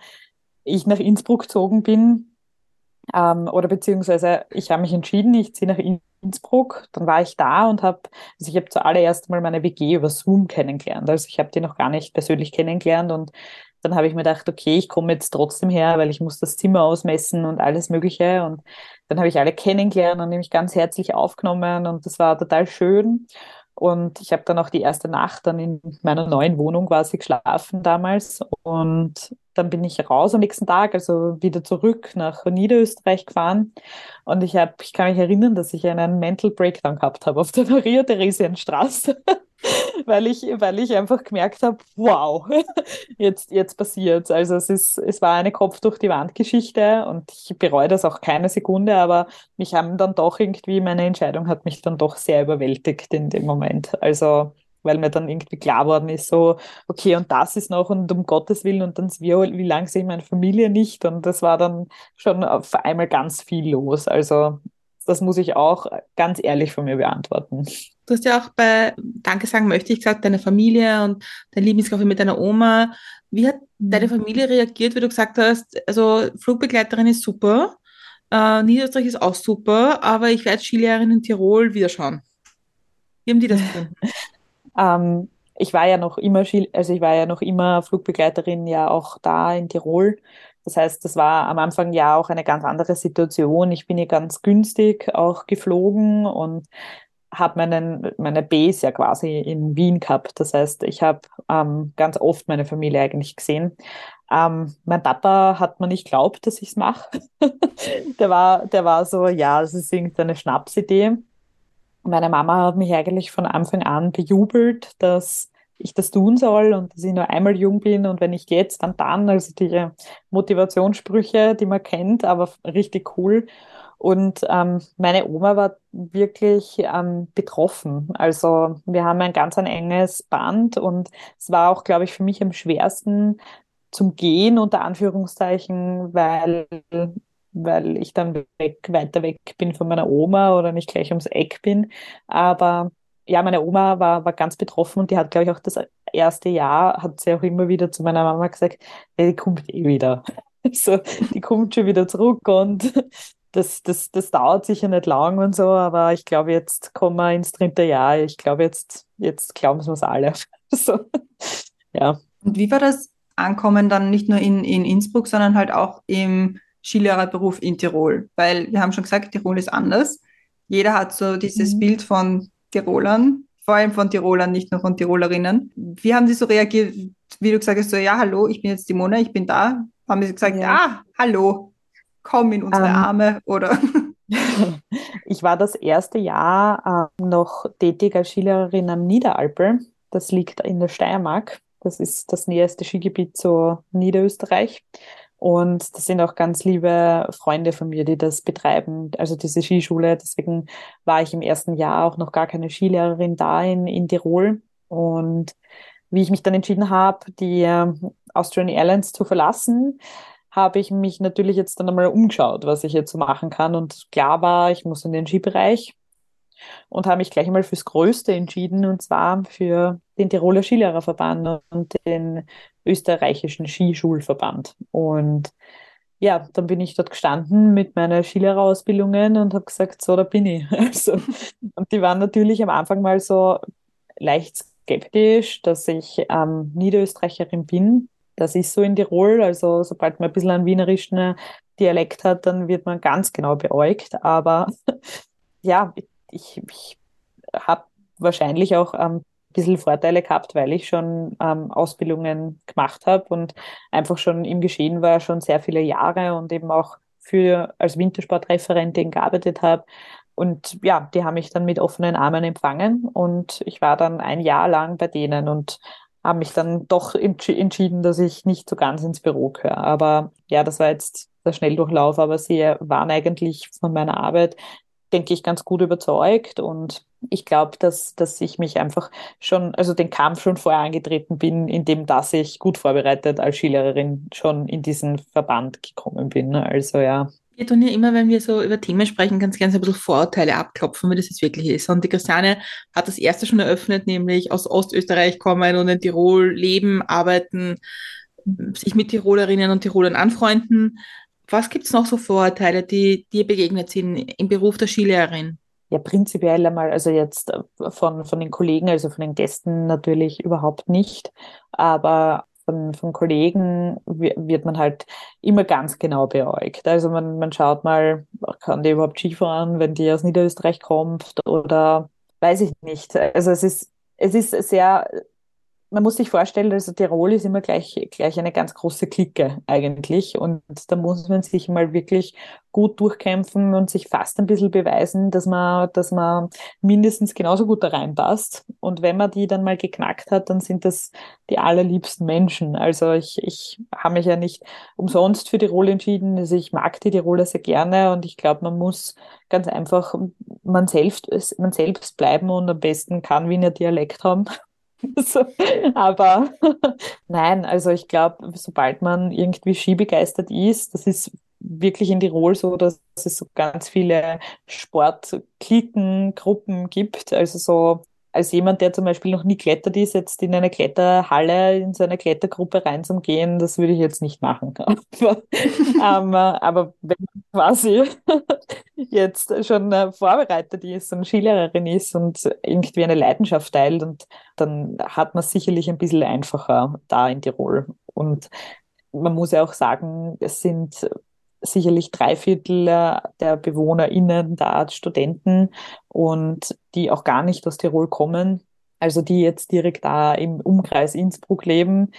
ich nach Innsbruck gezogen bin. Ähm, oder beziehungsweise ich habe mich entschieden, ich ziehe nach Innsbruck. Dann war ich da und habe, also ich habe zuallererst mal meine WG über Zoom kennengelernt. Also ich habe die noch gar nicht persönlich kennengelernt und dann habe ich mir gedacht, okay, ich komme jetzt trotzdem her, weil ich muss das Zimmer ausmessen und alles Mögliche. Und dann habe ich alle kennengelernt und mich ganz herzlich aufgenommen und das war total schön. Und ich habe dann auch die erste Nacht dann in meiner neuen Wohnung quasi geschlafen damals. Und dann bin ich raus am nächsten Tag, also wieder zurück nach Niederösterreich gefahren. Und ich habe, ich kann mich erinnern, dass ich einen Mental Breakdown gehabt habe auf der Maria-Theresienstraße, weil ich, weil ich einfach gemerkt habe, wow, jetzt, jetzt passiert's. Also es ist, es war eine Kopf durch die Wand Geschichte und ich bereue das auch keine Sekunde, aber mich haben dann doch irgendwie, meine Entscheidung hat mich dann doch sehr überwältigt in dem Moment. Also, weil mir dann irgendwie klar worden ist, so, okay, und das ist noch und um Gottes Willen und dann wie, wie lange sehe ich meine Familie nicht und das war dann schon auf einmal ganz viel los. Also, das muss ich auch ganz ehrlich von mir beantworten. Du hast ja auch bei Danke sagen möchte ich gesagt, deine Familie und dein Lieblingskaffee mit deiner Oma. Wie hat deine Familie reagiert, wie du gesagt hast, also Flugbegleiterin ist super, äh, Niederösterreich ist auch super, aber ich werde Skilehrerin in Tirol wieder schauen. Wie haben die das gefunden? Ähm, ich war ja noch immer, also ich war ja noch immer Flugbegleiterin ja auch da in Tirol. Das heißt, das war am Anfang ja auch eine ganz andere Situation. Ich bin ja ganz günstig auch geflogen und habe meinen, meine Base ja quasi in Wien gehabt. Das heißt, ich habe ähm, ganz oft meine Familie eigentlich gesehen. Ähm, mein Papa hat mir nicht geglaubt, dass ich es mache. der, war, der war so, ja, es ist irgendeine Schnapsidee. Meine Mama hat mich eigentlich von Anfang an bejubelt, dass ich das tun soll und dass ich nur einmal jung bin und wenn nicht jetzt, dann dann. Also die Motivationssprüche, die man kennt, aber richtig cool. Und ähm, meine Oma war wirklich ähm, betroffen. Also wir haben ein ganz ein enges Band und es war auch, glaube ich, für mich am schwersten zum Gehen unter Anführungszeichen, weil weil ich dann weg, weiter weg bin von meiner Oma oder nicht gleich ums Eck bin. Aber ja, meine Oma war, war ganz betroffen und die hat, glaube ich, auch das erste Jahr, hat sie auch immer wieder zu meiner Mama gesagt, hey, die kommt eh wieder. So, die kommt schon wieder zurück und das, das, das dauert sicher nicht lang und so, aber ich glaube, jetzt kommen wir ins dritte Jahr. Ich glaube, jetzt, jetzt glauben es alle. So, ja. Und wie war das Ankommen dann nicht nur in, in Innsbruck, sondern halt auch im Skilehrerberuf in Tirol? Weil wir haben schon gesagt, Tirol ist anders. Jeder hat so dieses Mhm. Bild von Tirolern, vor allem von Tirolern, nicht nur von Tirolerinnen. Wie haben die so reagiert, wie du gesagt hast, so, ja, hallo, ich bin jetzt die Mona, ich bin da? Haben sie gesagt, Ja. ah, hallo, komm in unsere Ähm, Arme oder? Ich war das erste Jahr ähm, noch tätig als Skilehrerin am Niederalpe. Das liegt in der Steiermark. Das ist das näherste Skigebiet zu Niederösterreich. Und das sind auch ganz liebe Freunde von mir, die das betreiben, also diese Skischule. Deswegen war ich im ersten Jahr auch noch gar keine Skilehrerin da in, in Tirol. Und wie ich mich dann entschieden habe, die ähm, Austrian Airlines zu verlassen, habe ich mich natürlich jetzt dann einmal umgeschaut, was ich jetzt so machen kann. Und klar war, ich muss in den Skibereich. Und habe mich gleich mal fürs Größte entschieden und zwar für den Tiroler Skilehrerverband und den österreichischen Skischulverband. Und ja, dann bin ich dort gestanden mit meinen Skilehrerausbildungen und habe gesagt, so, da bin ich. Also, und die waren natürlich am Anfang mal so leicht skeptisch, dass ich ähm, Niederösterreicherin bin. Das ist so in Tirol. Also sobald man ein bisschen einen wienerischen Dialekt hat, dann wird man ganz genau beäugt. Aber ja, ich, ich habe wahrscheinlich auch ähm, ein bisschen Vorteile gehabt, weil ich schon ähm, Ausbildungen gemacht habe und einfach schon im Geschehen war, schon sehr viele Jahre und eben auch für als Wintersportreferentin gearbeitet habe. Und ja, die haben mich dann mit offenen Armen empfangen und ich war dann ein Jahr lang bei denen und habe mich dann doch entsch entschieden, dass ich nicht so ganz ins Büro gehöre. Aber ja, das war jetzt der Schnelldurchlauf, aber sie waren eigentlich von meiner Arbeit, denke ich, ganz gut überzeugt und ich glaube, dass, dass ich mich einfach schon, also den Kampf schon vorher angetreten bin, indem dass ich gut vorbereitet als Skilehrerin schon in diesen Verband gekommen bin. Also ja. Wir tun ja immer, wenn wir so über Themen sprechen, ganz gerne so ein bisschen Vorurteile abklopfen, wie das jetzt wirklich ist. Und die Christiane hat das erste schon eröffnet, nämlich aus Ostösterreich kommen und in Tirol leben, arbeiten, sich mit Tirolerinnen und Tirolern anfreunden. Was gibt es noch so Vorurteile, die dir begegnet sind im Beruf der Skilehrerin? Ja, prinzipiell einmal, also jetzt äh, von, von den Kollegen, also von den Gästen natürlich überhaupt nicht. Aber von, von Kollegen wird man halt immer ganz genau beäugt. Also man, man schaut mal, kann die überhaupt Skifahren, wenn die aus Niederösterreich kommt oder weiß ich nicht. Also es ist, es ist sehr man muss sich vorstellen, also Tirol ist immer gleich, gleich eine ganz große Clique eigentlich. Und da muss man sich mal wirklich gut durchkämpfen und sich fast ein bisschen beweisen, dass man, dass man mindestens genauso gut da reinpasst. Und wenn man die dann mal geknackt hat, dann sind das die allerliebsten Menschen. Also ich, ich habe mich ja nicht umsonst für Tirol entschieden. Also ich mag die Tiroler sehr gerne und ich glaube, man muss ganz einfach man selbst, man selbst bleiben und am besten kann Wiener Dialekt haben so, aber nein, also ich glaube, sobald man irgendwie skibegeistert ist, das ist wirklich in Tirol so, dass es so ganz viele Sportklicken, Gruppen gibt. Also so als jemand, der zum Beispiel noch nie klettert ist, jetzt in eine Kletterhalle, in so eine Klettergruppe reinzugehen, das würde ich jetzt nicht machen. aber, ähm, aber wenn man quasi jetzt schon äh, vorbereitet ist und Skilehrerin ist und irgendwie eine Leidenschaft teilt, und dann hat man es sicherlich ein bisschen einfacher da in Tirol. Und man muss ja auch sagen, es sind sicherlich drei Viertel der BewohnerInnen da Studenten und die auch gar nicht aus Tirol kommen, also die jetzt direkt da im Umkreis Innsbruck leben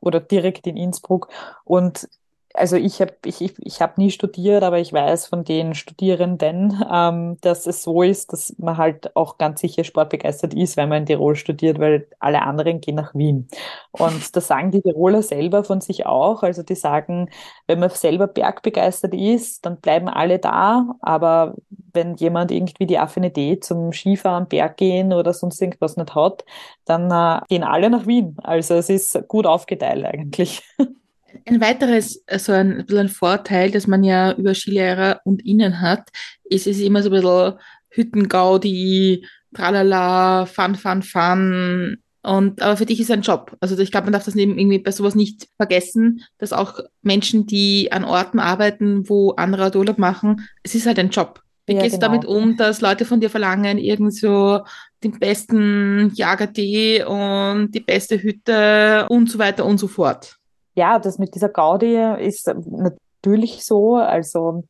oder direkt in Innsbruck. Und also ich habe ich, ich, ich hab nie studiert, aber ich weiß von den Studierenden, ähm, dass es so ist, dass man halt auch ganz sicher sportbegeistert ist, wenn man in Tirol studiert, weil alle anderen gehen nach Wien. Und das sagen die Tiroler selber von sich auch. Also die sagen, wenn man selber bergbegeistert ist, dann bleiben alle da. Aber wenn jemand irgendwie die Affinität zum Skifahren, Berg gehen oder sonst irgendwas nicht hat, dann äh, gehen alle nach Wien. Also es ist gut aufgeteilt eigentlich. Ein weiteres, so ein, ein Vorteil, das man ja über Skilehrer und Innen hat, ist es immer so ein bisschen Hüttengaudi, tralala, fun, fun, fun. Und, aber für dich ist es ein Job. Also ich glaube, man darf das irgendwie bei sowas nicht vergessen, dass auch Menschen, die an Orten arbeiten, wo andere Urlaub machen, es ist halt ein Job. Wie ja, gehst genau. du damit um, dass Leute von dir verlangen, irgend so den besten Jagertee und die beste Hütte und so weiter und so fort? Ja, das mit dieser Gaudi ist natürlich so. Also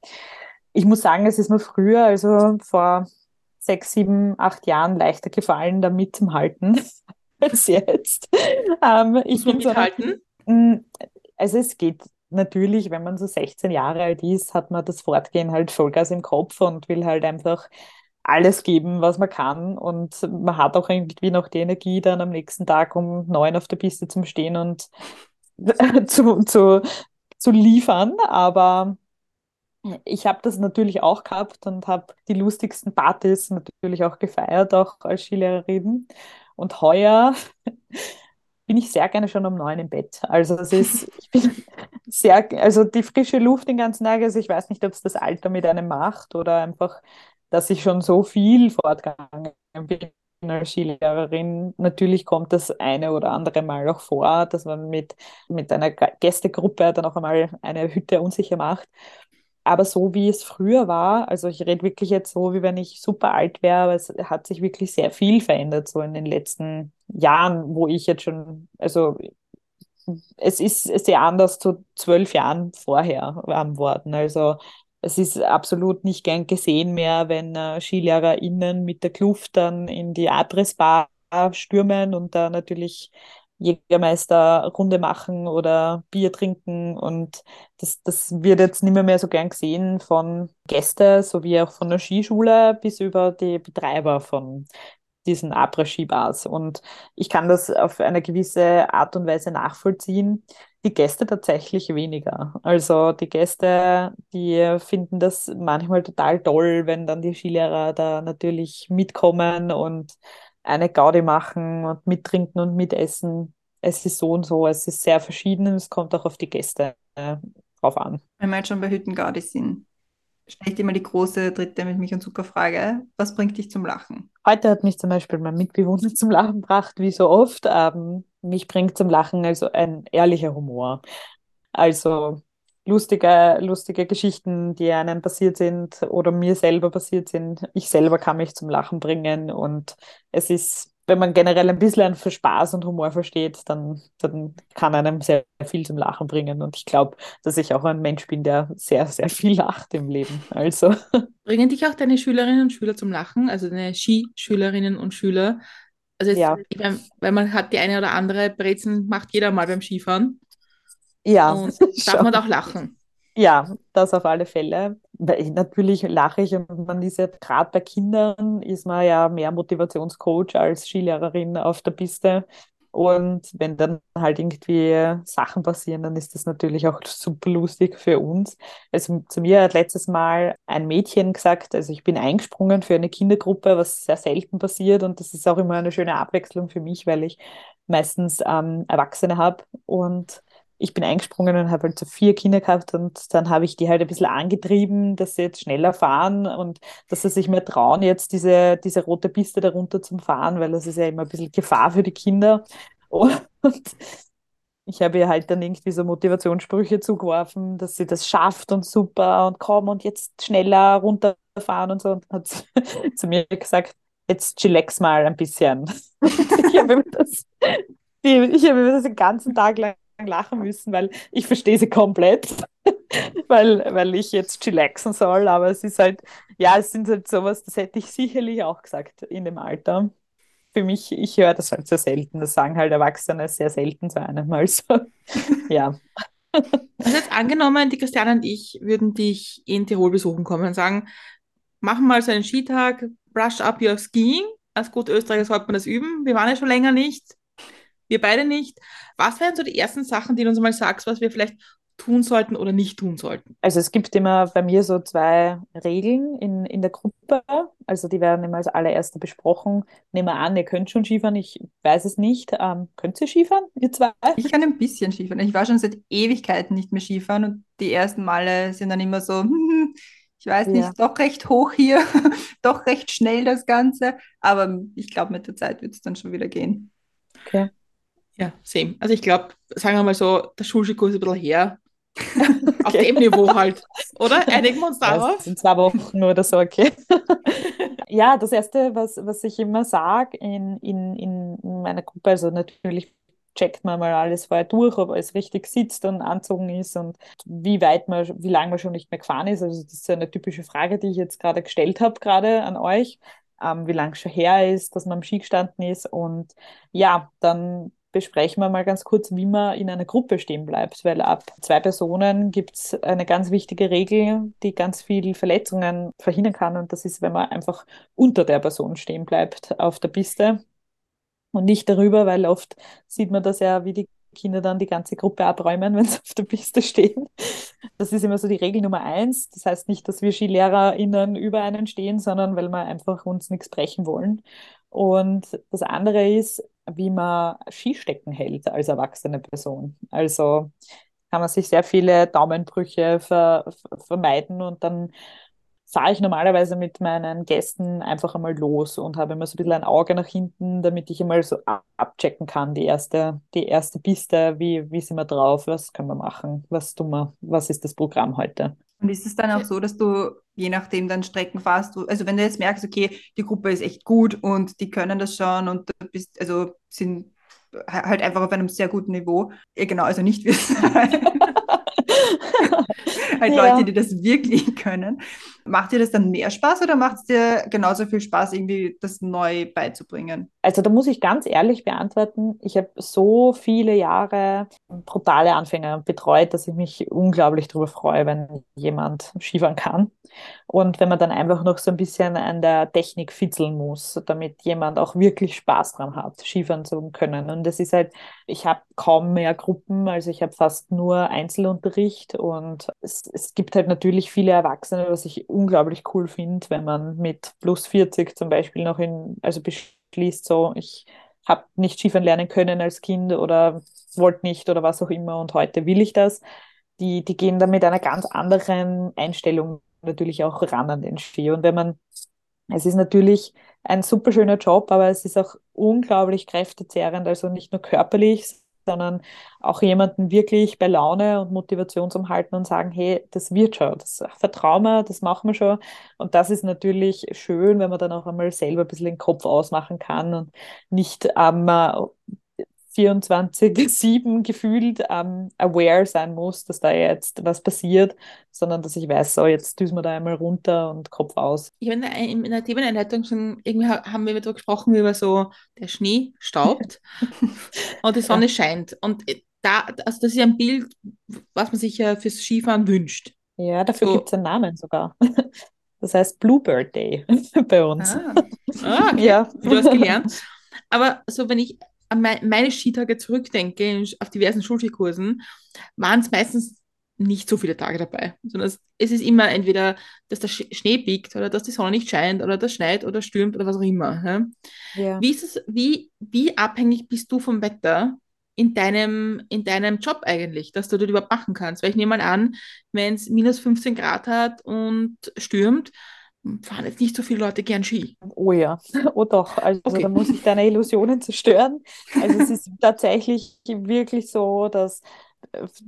ich muss sagen, es ist mir früher, also vor sechs, sieben, acht Jahren leichter gefallen, da mitzuhalten als jetzt. Ähm, ich bin mithalten? So mm, also es geht natürlich, wenn man so 16 Jahre alt ist, hat man das Fortgehen halt Vollgas im Kopf und will halt einfach alles geben, was man kann. Und man hat auch irgendwie noch die Energie, dann am nächsten Tag um neun auf der Piste zum Stehen und zu, zu, zu liefern, aber ich habe das natürlich auch gehabt und habe die lustigsten Partys natürlich auch gefeiert, auch als Skilehrerin. Und heuer bin ich sehr gerne schon um neun im Bett. Also es ist, ich bin sehr, also die frische Luft den ganzen Tag, also ich weiß nicht, ob es das Alter mit einem macht oder einfach dass ich schon so viel fortgegangen bin als Skilehrerin. Natürlich kommt das eine oder andere Mal auch vor, dass man mit, mit einer Gästegruppe dann auch einmal eine Hütte unsicher macht. Aber so wie es früher war, also ich rede wirklich jetzt so, wie wenn ich super alt wäre, aber es hat sich wirklich sehr viel verändert, so in den letzten Jahren, wo ich jetzt schon, also es ist sehr anders zu zwölf Jahren vorher worden. Also es ist absolut nicht gern gesehen mehr, wenn äh, SkilehrerInnen mit der Kluft dann in die Adressbar stürmen und da natürlich Jägermeister-Runde machen oder Bier trinken. Und das, das wird jetzt nicht mehr, mehr so gern gesehen von Gästen sowie auch von der Skischule bis über die Betreiber von diesen Après-Ski-Bars und ich kann das auf eine gewisse Art und Weise nachvollziehen die Gäste tatsächlich weniger. Also die Gäste, die finden das manchmal total toll, wenn dann die Skilehrer da natürlich mitkommen und eine Gaudi machen und mittrinken und mitessen. Es ist so und so, es ist sehr verschieden und es kommt auch auf die Gäste äh, drauf an. Wenn wir jetzt schon bei Hüttengaudi sind, stelle ich dir mal die große dritte mit Milch und Zucker Frage. Was bringt dich zum Lachen? Heute hat mich zum Beispiel mein Mitbewohner zum Lachen gebracht, wie so oft. Ähm, mich bringt zum Lachen also ein ehrlicher Humor. Also lustige, lustige Geschichten, die einem passiert sind oder mir selber passiert sind. Ich selber kann mich zum Lachen bringen und es ist, wenn man generell ein bisschen für Spaß und Humor versteht, dann, dann kann einem sehr viel zum Lachen bringen. Und ich glaube, dass ich auch ein Mensch bin, der sehr, sehr viel lacht im Leben. Also. Bringen dich auch deine Schülerinnen und Schüler zum Lachen, also deine Skischülerinnen und Schüler? Also jetzt, Ja. ich mein, weil man hat die eine oder andere Brezen, macht jeder mal beim Skifahren. Ja, Und darf man auch lachen. Ja, das auf alle Fälle. Weil ich, natürlich lache ich und man ist ja gerade bei Kindern ist man ja mehr Motivationscoach als Skilehrerin auf der Piste. Und wenn dann halt irgendwie Sachen passieren, dann ist das natürlich auch super lustig für uns. Also zu mir hat letztes Mal ein Mädchen gesagt, also ich bin eingesprungen für eine Kindergruppe, was sehr selten passiert und das ist auch immer eine schöne Abwechslung für mich, weil ich meistens ähm, Erwachsene habe und ich bin eingesprungen und habe halt so vier Kinder gehabt und dann habe ich die halt ein bisschen angetrieben, dass sie jetzt schneller fahren und dass sie sich mehr trauen, jetzt diese, diese rote Piste darunter zum Fahren, weil das ist ja immer ein bisschen Gefahr für die Kinder. Und ich habe ihr halt dann irgendwie so Motivationssprüche zugeworfen, dass sie das schafft und super und komm und jetzt schneller runterfahren und so. Und hat sie zu mir gesagt, jetzt chillax mal ein bisschen. ich habe immer das, ich das den ganzen Tag lang lachen müssen, weil ich verstehe sie komplett, weil, weil ich jetzt chillaxen soll, aber es ist halt, ja, es sind halt sowas, das hätte ich sicherlich auch gesagt in dem Alter. Für mich, ich höre das halt sehr selten, das sagen halt Erwachsene sehr selten zu einem, also ja. Also jetzt angenommen, die Christiane und ich würden dich in Tirol besuchen kommen und sagen, machen mal so einen Skitag, brush up your skiing. Als gut Österreicher sollte man das üben. Wir waren ja schon länger nicht. Wir beide nicht. Was wären so die ersten Sachen, die du uns mal sagst, was wir vielleicht tun sollten oder nicht tun sollten? Also es gibt immer bei mir so zwei Regeln in, in der Gruppe. Also die werden immer als allererste besprochen. Nehmen wir an, ihr könnt schon Skifahren, ich weiß es nicht. Ähm, könnt ihr Skifahren, ihr zwei? Ich kann ein bisschen Skifahren. Ich war schon seit Ewigkeiten nicht mehr Skifahren und die ersten Male sind dann immer so, hm, ich weiß nicht, Ja. doch recht hoch hier, doch recht schnell das Ganze. Aber ich glaube, mit der Zeit wird es dann schon wieder gehen. Okay. Ja, same. Also ich glaube, sagen wir mal so, der Schulskikurs ist ein bisschen her. Auf Okay. dem Niveau halt. Oder? Einigen wir uns darauf? sind zwei Wochen oder so, okay. Ja, das Erste, was, was ich immer sage in, in, in meiner Gruppe, also natürlich checkt man mal alles vorher durch, ob alles richtig sitzt und anzogen ist und wie weit man, wie lange man schon nicht mehr gefahren ist. Also das ist so eine typische Frage, die ich jetzt gerade gestellt habe, gerade an euch, ähm, wie lange schon her ist, dass man am Ski gestanden ist. Und ja, dann besprechen wir mal ganz kurz, wie man in einer Gruppe stehen bleibt, weil ab zwei Personen gibt es eine ganz wichtige Regel, die ganz viele Verletzungen verhindern kann. Und das ist, wenn man einfach unter der Person stehen bleibt auf der Piste und nicht darüber, weil oft sieht man das ja, wie die Kinder dann die ganze Gruppe abräumen, wenn sie auf der Piste stehen. Das ist immer so die Regel Nummer eins. Das heißt nicht, dass wir SkilehrerInnen über einen stehen, sondern weil wir einfach uns nichts brechen wollen. Und das andere ist, wie man Skistecken hält als erwachsene Person. Also kann man sich sehr viele Daumenbrüche ver ver vermeiden und dann fahre ich normalerweise mit meinen Gästen einfach einmal los und habe immer so ein bisschen ein Auge nach hinten, damit ich einmal so abchecken kann, die erste, die erste Piste, wie, wie sind wir drauf, was können wir machen, was tun wir, was ist das Programm heute. Und ist es dann auch so, dass du je nachdem dann Strecken fährst, also wenn du jetzt merkst, okay, die Gruppe ist echt gut und die können das schon und du bist, also sind halt einfach auf einem sehr guten Niveau, ja, genau, also nicht wissen. halt ja. Leute, die das wirklich können. Macht dir das dann mehr Spaß oder macht es dir genauso viel Spaß, irgendwie das neu beizubringen? Also da muss ich ganz ehrlich beantworten, ich habe so viele Jahre brutale Anfänger betreut, dass ich mich unglaublich darüber freue, wenn jemand Skifahren kann. Und wenn man dann einfach noch so ein bisschen an der Technik fitzeln muss, damit jemand auch wirklich Spaß dran hat, Skifahren zu können. Und das ist halt, ich habe kaum mehr Gruppen, also ich habe fast nur Einzelunterricht und es, es gibt halt natürlich viele Erwachsene, was ich unglaublich cool finde, wenn man mit plus 40 zum Beispiel noch in, also beschließt so, ich habe nicht Skifahren lernen können als Kind oder wollte nicht oder was auch immer und heute will ich das. Die, die gehen da mit einer ganz anderen Einstellung natürlich auch ran an den Ski. Und wenn man, es ist natürlich ein super schöner Job, aber es ist auch unglaublich kräftezehrend, also nicht nur körperlich, sondern auch jemanden wirklich bei Laune und Motivation zum Halten und sagen, hey, das wird schon, das vertrauen wir, das machen wir schon. Und das ist natürlich schön, wenn man dann auch einmal selber ein bisschen den Kopf ausmachen kann und nicht ähm, 24-7 gefühlt ähm, aware sein muss, dass da jetzt was passiert, sondern dass ich weiß, so jetzt düsen wir da einmal runter und Kopf aus. Ich habe in der Themeneinleitung schon, irgendwie haben wir darüber gesprochen, über so, der Schnee staubt und die Sonne ja. scheint. Und äh, da, also das ist ja ein Bild, was man sich ja fürs Skifahren wünscht. Ja, dafür so. gibt es einen Namen sogar. Das heißt Bluebird Day bei uns. Ah, ah okay. ja. Du hast gelernt. Aber so, wenn ich an meine Skitage zurückdenke, auf diversen Schulskikursen, waren es meistens nicht so viele Tage dabei, sondern es ist immer entweder, dass der Schnee biegt oder dass die Sonne nicht scheint oder das schneit oder stürmt oder was auch immer. Ja? Ja. Wie, ist es, wie, wie abhängig bist du vom Wetter in deinem, in deinem Job eigentlich, dass du das überhaupt machen kannst? Weil ich nehme mal an, wenn es minus 15 Grad hat und stürmt, fahren jetzt nicht so viele Leute gern Ski. Oh ja, oh doch. Also okay. da muss ich deine Illusionen zerstören. Also es ist tatsächlich wirklich so, dass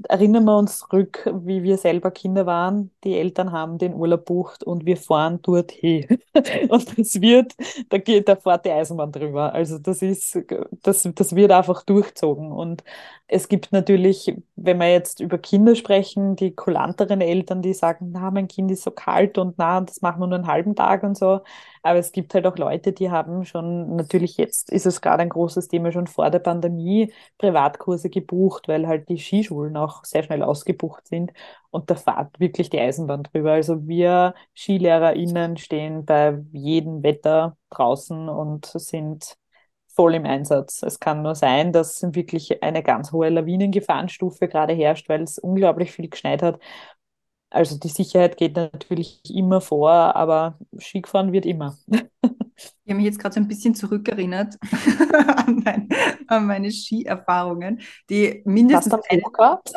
erinnern wir uns zurück, wie wir selber Kinder waren. Die Eltern haben den Urlaub bucht und wir fahren dort hin. Und das wird, da geht, da fährt die Eisenbahn drüber. Also das ist, das, das wird einfach durchzogen. Und es gibt natürlich, wenn wir jetzt über Kinder sprechen, die kulanteren Eltern, die sagen, na, mein Kind ist so kalt und na, das machen wir nur einen halben Tag und so. Aber es gibt halt auch Leute, die haben schon, natürlich jetzt ist es gerade ein großes Thema, schon vor der Pandemie Privatkurse gebucht, weil halt die Skischulen auch sehr schnell ausgebucht sind und da fahrt wirklich die Eisenbahn drüber. Also wir SkilehrerInnen stehen bei jedem Wetter draußen und sind voll im Einsatz. Es kann nur sein, dass wirklich eine ganz hohe Lawinengefahrenstufe gerade herrscht, weil es unglaublich viel geschneit hat also die Sicherheit geht natürlich immer vor, aber Skifahren wird immer. Ich habe mich jetzt gerade so ein bisschen zurückerinnert an, mein, an, meine Skierfahrungen, die mindestens. Warst du am Hochkart?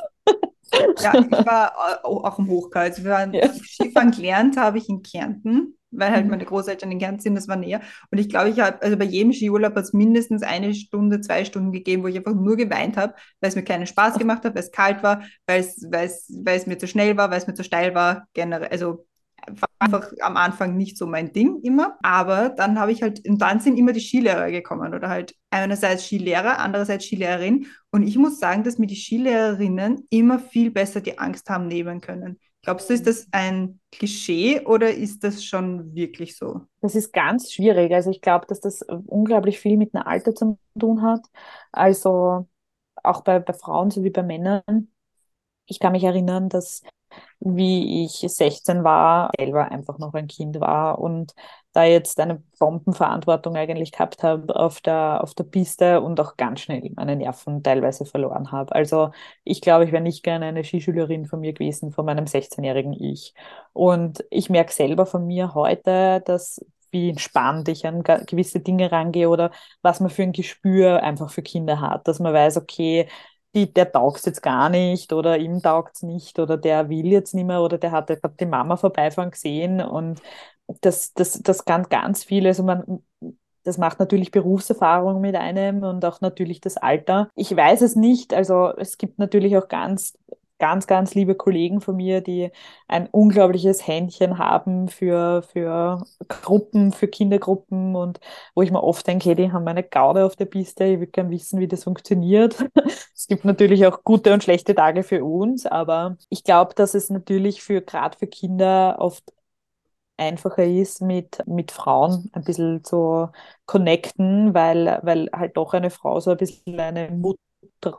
Ja, ich war auch im Hochkart. Also wir waren ja. Skifahren gelernt habe ich in Kärnten weil halt mhm. meine Großeltern in Kärnten sind, das war näher. Und ich glaube, ich habe, also bei jedem Skiurlaub hat es mindestens eine Stunde, zwei Stunden gegeben, wo ich einfach nur geweint habe, weil es mir keinen Spaß gemacht hat, weil es kalt war, weil es, weil es, weil es mir zu schnell war, weil es mir zu steil war, generell, also war einfach am Anfang nicht so mein Ding immer. Aber dann habe ich halt, und dann sind immer die Skilehrer gekommen oder halt einerseits Skilehrer, andererseits Skilehrerin. Und ich muss sagen, dass mir die Skilehrerinnen immer viel besser die Angst haben nehmen können. Glaubst du, ist das ein Klischee oder ist das schon wirklich so? Das ist ganz schwierig. Also ich glaube, dass das unglaublich viel mit dem Alter zu tun hat. Also auch bei, bei Frauen sowie bei Männern. Ich kann mich erinnern, dass wie ich 16 war, selber einfach noch ein Kind war und da jetzt eine Bombenverantwortung eigentlich gehabt habe auf der, auf der Piste und auch ganz schnell meine Nerven teilweise verloren habe. Also ich glaube, ich wäre nicht gerne eine Skischülerin von mir gewesen, von meinem 16-jährigen Ich. Und ich merke selber von mir heute, dass wie entspannt ich an gewisse Dinge rangehe oder was man für ein Gespür einfach für Kinder hat, dass man weiß, okay, die, der taugt jetzt gar nicht oder ihm taugt es nicht oder der will jetzt nicht mehr oder der hat gerade die Mama vorbeifahren gesehen und das, das, das kann ganz viel. Also man, das macht natürlich Berufserfahrung mit einem und auch natürlich das Alter. Ich weiß es nicht. Also es gibt natürlich auch ganz ganz, ganz liebe Kollegen von mir, die ein unglaubliches Händchen haben für, für Gruppen, für Kindergruppen und wo ich mir oft denke, hey, die haben eine Gaude auf der Piste, ich würde gerne wissen, wie das funktioniert. es gibt natürlich auch gute und schlechte Tage für uns, aber ich glaube, dass es natürlich für gerade für Kinder oft einfacher ist, mit, mit Frauen ein bisschen zu connecten, weil, weil halt doch eine Frau so ein bisschen eine Mutter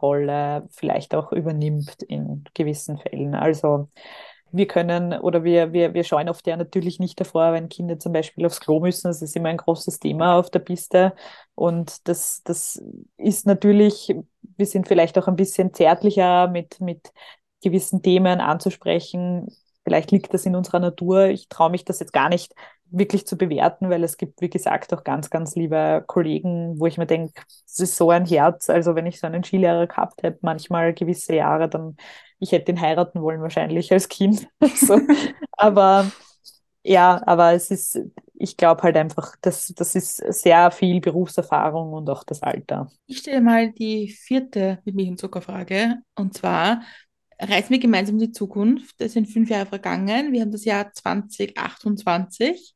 Rolle vielleicht auch übernimmt in gewissen Fällen. Also wir können oder wir, wir, wir schauen oft ja natürlich nicht davor, wenn Kinder zum Beispiel aufs Klo müssen. Das ist immer ein großes Thema auf der Piste. Und das, das ist natürlich, wir sind vielleicht auch ein bisschen zärtlicher mit, mit gewissen Themen anzusprechen. Vielleicht liegt das in unserer Natur. Ich traue mich das jetzt gar nicht wirklich zu bewerten, weil es gibt, wie gesagt, auch ganz, ganz liebe Kollegen, wo ich mir denke, es ist so ein Herz. Also wenn ich so einen Skilehrer gehabt hätte, manchmal gewisse Jahre, dann ich hätte ihn heiraten wollen wahrscheinlich als Kind. so. Aber ja, aber es ist, ich glaube halt einfach, das, das ist sehr viel Berufserfahrung und auch das Alter. Ich stelle mal die vierte mit Milch und Zuckerfrage. Und zwar, reisen wir gemeinsam in die Zukunft. Es sind fünf Jahre vergangen. Wir haben das Jahr 2028.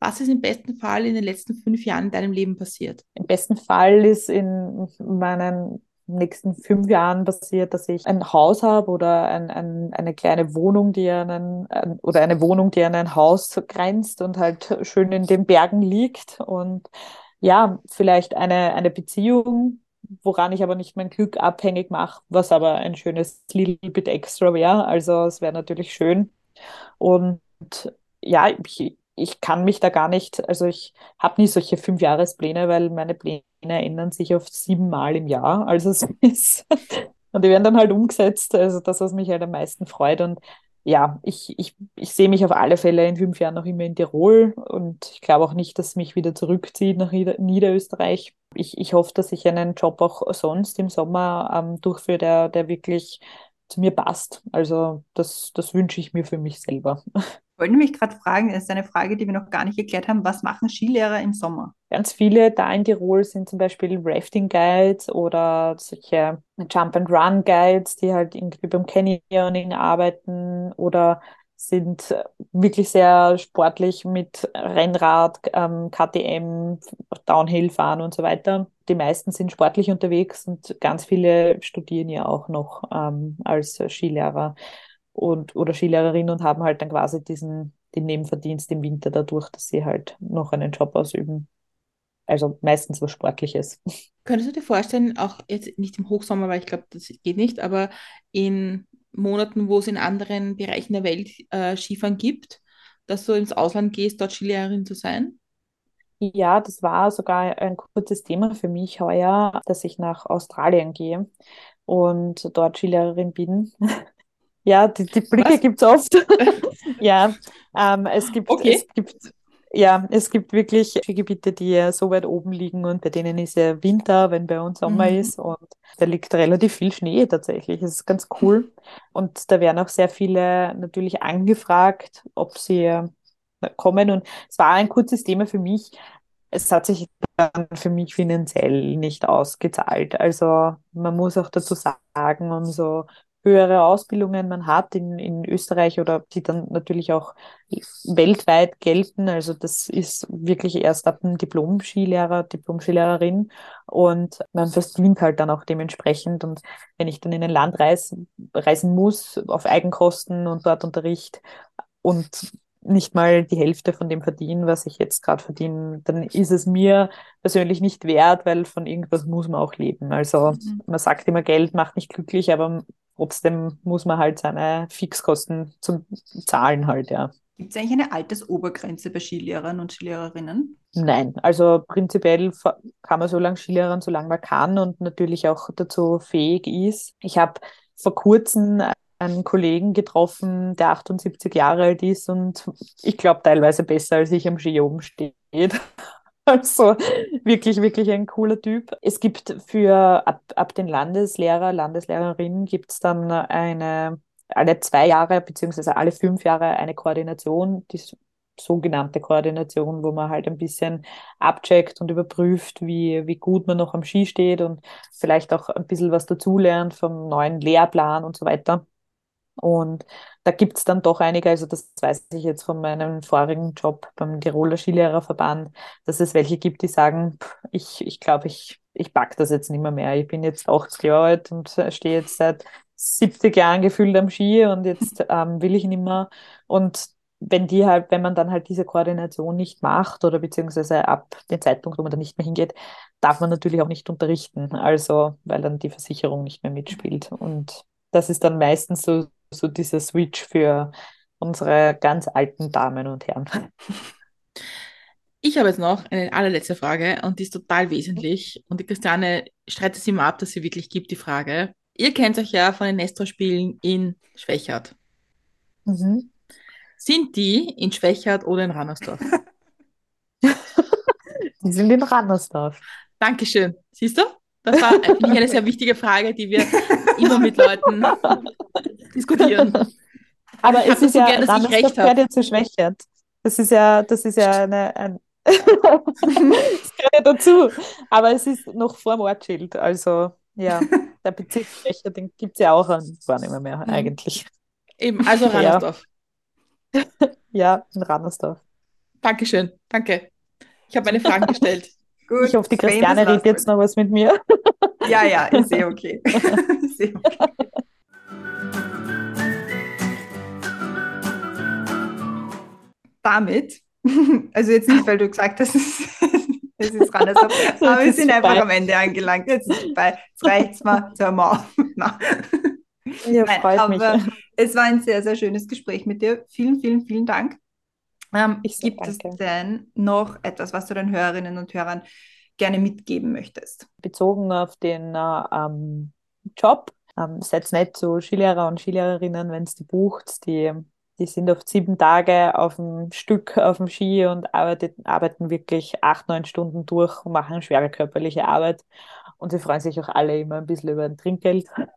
Was ist im besten Fall in den letzten fünf Jahren in deinem Leben passiert? Im besten Fall ist in meinen nächsten fünf Jahren passiert, dass ich ein Haus habe oder ein, ein, eine kleine Wohnung, die an ein, oder eine Wohnung, die an ein Haus grenzt und halt schön in den Bergen liegt und ja, vielleicht eine, eine Beziehung, woran ich aber nicht mein Glück abhängig mache, was aber ein schönes Little Bit extra wäre. Also es wäre natürlich schön. Und ja, ich, ich kann mich da gar nicht, also ich habe nie solche Fünfjahrespläne, weil meine Pläne ändern sich oft siebenmal im Jahr. Also es ist, und die werden dann halt umgesetzt. Also das, was mich halt am meisten freut. Und ja, ich, ich, ich sehe mich auf alle Fälle in fünf Jahren noch immer in Tirol und ich glaube auch nicht, dass es mich wieder zurückzieht nach Nieder Niederösterreich. Ich, ich hoffe, dass ich einen Job auch sonst im Sommer ähm, durchführe, der, der wirklich zu mir passt. Also das, das wünsche ich mir für mich selber. Wollte mich gerade fragen, das ist eine Frage, die wir noch gar nicht geklärt haben. Was machen Skilehrer im Sommer? Ganz viele da in Tirol sind zum Beispiel Rafting Guides oder solche Jump and Run Guides, die halt irgendwie beim Canyoning arbeiten oder sind wirklich sehr sportlich mit Rennrad, ähm, KTM, Downhill fahren und so weiter. Die meisten sind sportlich unterwegs und ganz viele studieren ja auch noch ähm, als Skilehrer und oder Skilehrerin und haben halt dann quasi diesen den Nebenverdienst im Winter dadurch, dass sie halt noch einen Job ausüben. Also meistens was Sportliches. Könntest du dir vorstellen, auch jetzt nicht im Hochsommer, weil ich glaube, das geht nicht, aber in Monaten, wo es in anderen Bereichen der Welt äh, Skifahren gibt, dass du ins Ausland gehst, dort Skilehrerin zu sein? Ja, das war sogar ein kurzes Thema für mich heuer, dass ich nach Australien gehe und dort Skilehrerin bin. Ja, die, die Blicke gibt es oft. ja, ähm, es, gibt, okay. es gibt ja, es gibt wirklich Gebiete, die so weit oben liegen und bei denen ist ja Winter, wenn bei uns Sommer mhm. ist und da liegt relativ viel Schnee tatsächlich. Das ist ganz cool. Und da werden auch sehr viele natürlich angefragt, ob sie kommen. Und es war ein kurzes Thema für mich. Es hat sich dann für mich finanziell nicht ausgezahlt. Also man muss auch dazu sagen, umso höhere Ausbildungen man hat in, in Österreich oder die dann natürlich auch weltweit gelten. Also das ist wirklich erst ab dem Diplom-Skilehrer, Diplom-Skilehrerin und man verdient halt dann auch dementsprechend. Und wenn ich dann in ein Land reisen, reisen muss, auf Eigenkosten und dort Unterricht und nicht mal die Hälfte von dem verdienen, was ich jetzt gerade verdiene, dann ist es mir persönlich nicht wert, weil von irgendwas muss man auch leben. Also mhm. man sagt immer, Geld macht nicht glücklich, aber trotzdem muss man halt seine Fixkosten zum Zahlen halt, ja. Gibt es eigentlich eine Altersobergrenze bei Skilehrern und Skilehrerinnen? Nein, also prinzipiell kann man so lange Skilehrern, solange man kann und natürlich auch dazu fähig ist. Ich habe vor kurzem einen Kollegen getroffen, der 78 Jahre alt ist und ich glaube teilweise besser als ich am Ski oben steht. Also wirklich, wirklich ein cooler Typ. Es gibt für ab, ab den Landeslehrer, Landeslehrerinnen gibt es dann eine alle zwei Jahre beziehungsweise alle fünf Jahre eine Koordination, die sogenannte Koordination, wo man halt ein bisschen abcheckt und überprüft, wie, wie gut man noch am Ski steht und vielleicht auch ein bisschen was dazulernt vom neuen Lehrplan und so weiter. Und da gibt es dann doch einige, also das weiß ich jetzt von meinem vorigen Job beim Tiroler Skilehrerverband, dass es welche gibt, die sagen, ich glaube, ich, glaub, ich, ich pack das jetzt nicht mehr mehr. Ich bin jetzt 80 Jahre alt und stehe jetzt seit 70 Jahren gefühlt am Ski und jetzt ähm, will ich nicht mehr. Und wenn die halt, wenn man dann halt diese Koordination nicht macht oder beziehungsweise ab dem Zeitpunkt, wo man da nicht mehr hingeht, darf man natürlich auch nicht unterrichten. Also, weil dann die Versicherung nicht mehr mitspielt. Und das ist dann meistens so so dieser Switch für unsere ganz alten Damen und Herren. Ich habe jetzt noch eine allerletzte Frage und die ist total wesentlich. Und die Christiane streitet es immer ab, dass sie wirklich gibt, die Frage. Ihr kennt euch ja von den Nestor-Spielen in Schwächert. Mhm. Sind die in Schwächert oder in Rannersdorf? die sind in Rannersdorf. Dankeschön. Siehst du? Das war eine sehr wichtige Frage, die wir immer mit Leuten diskutieren. Aber es ist so ja, gern, dass ich recht habe. ja zu schwächert. Das ist ja, das ist ja eine, ein das gehört ja dazu. Aber es ist noch vor dem Ortsschild. Also, ja, der Bezirk Schwächer, den gibt es ja auch an, nicht mehr, mehr mhm. eigentlich. Eben, also Rannersdorf. Ja. ja, in Rannersdorf. Dankeschön, danke. Ich habe meine Fragen gestellt. Gut, ich hoffe, die Christiane redet jetzt noch was mit mir. Ja, ja, ist eh okay. ist eh okay. Damit, also jetzt nicht, weil du gesagt hast, es ist ran, also, aber wir sind einfach am Ende angelangt. Jetzt ist es vorbei. Jetzt reicht's mal. Jetzt hören wir auf. Ja, Nein, aber mich. es war ein sehr, sehr schönes Gespräch mit dir. Vielen, vielen, vielen Dank. Ähm, ich gibt danke. es denn noch etwas, was du den Hörerinnen und Hörern gerne mitgeben möchtest? Bezogen auf den äh, ähm, Job, ähm, seid nicht so Skilehrer und Skilehrerinnen, wenn es die bucht, die, die sind oft sieben Tage auf dem Stück auf dem Ski und arbeitet, arbeiten wirklich acht, neun Stunden durch und machen schwere körperliche Arbeit. Und sie freuen sich auch alle immer ein bisschen über ein Trinkgeld.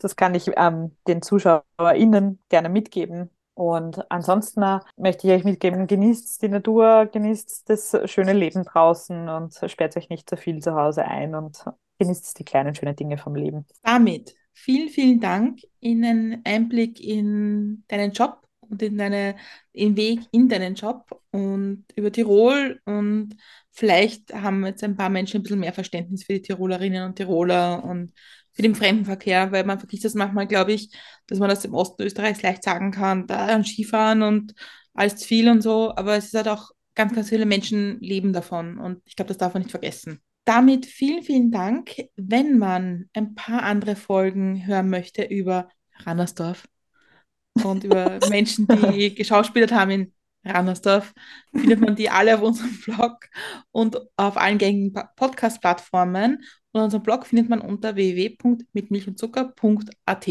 Das kann ich ähm, den ZuschauerInnen gerne mitgeben. Und ansonsten äh, möchte ich euch mitgeben, genießt die Natur, genießt das schöne Leben draußen und sperrt euch nicht zu viel zu Hause ein und genießt die kleinen schönen Dinge vom Leben. Damit vielen, vielen Dank in einen Einblick in deinen Job und in deine, den Weg in deinen Job und über Tirol und vielleicht haben jetzt ein paar Menschen ein bisschen mehr Verständnis für die Tirolerinnen und Tiroler und für den Fremdenverkehr, weil man vergisst das manchmal, glaube ich, dass man das im Osten Österreichs leicht sagen kann, da an Skifahren und alles zu viel und so, aber es ist halt auch ganz, ganz viele Menschen leben davon und ich glaube, das darf man nicht vergessen. Damit vielen, vielen Dank. Wenn man ein paar andere Folgen hören möchte über Rannersdorf und über Menschen, die geschauspielert haben in Rannersdorf, findet man die alle auf unserem Blog und auf allen gängigen Podcast-Plattformen und unseren Blog findet man unter www.mitmilchundzucker.at.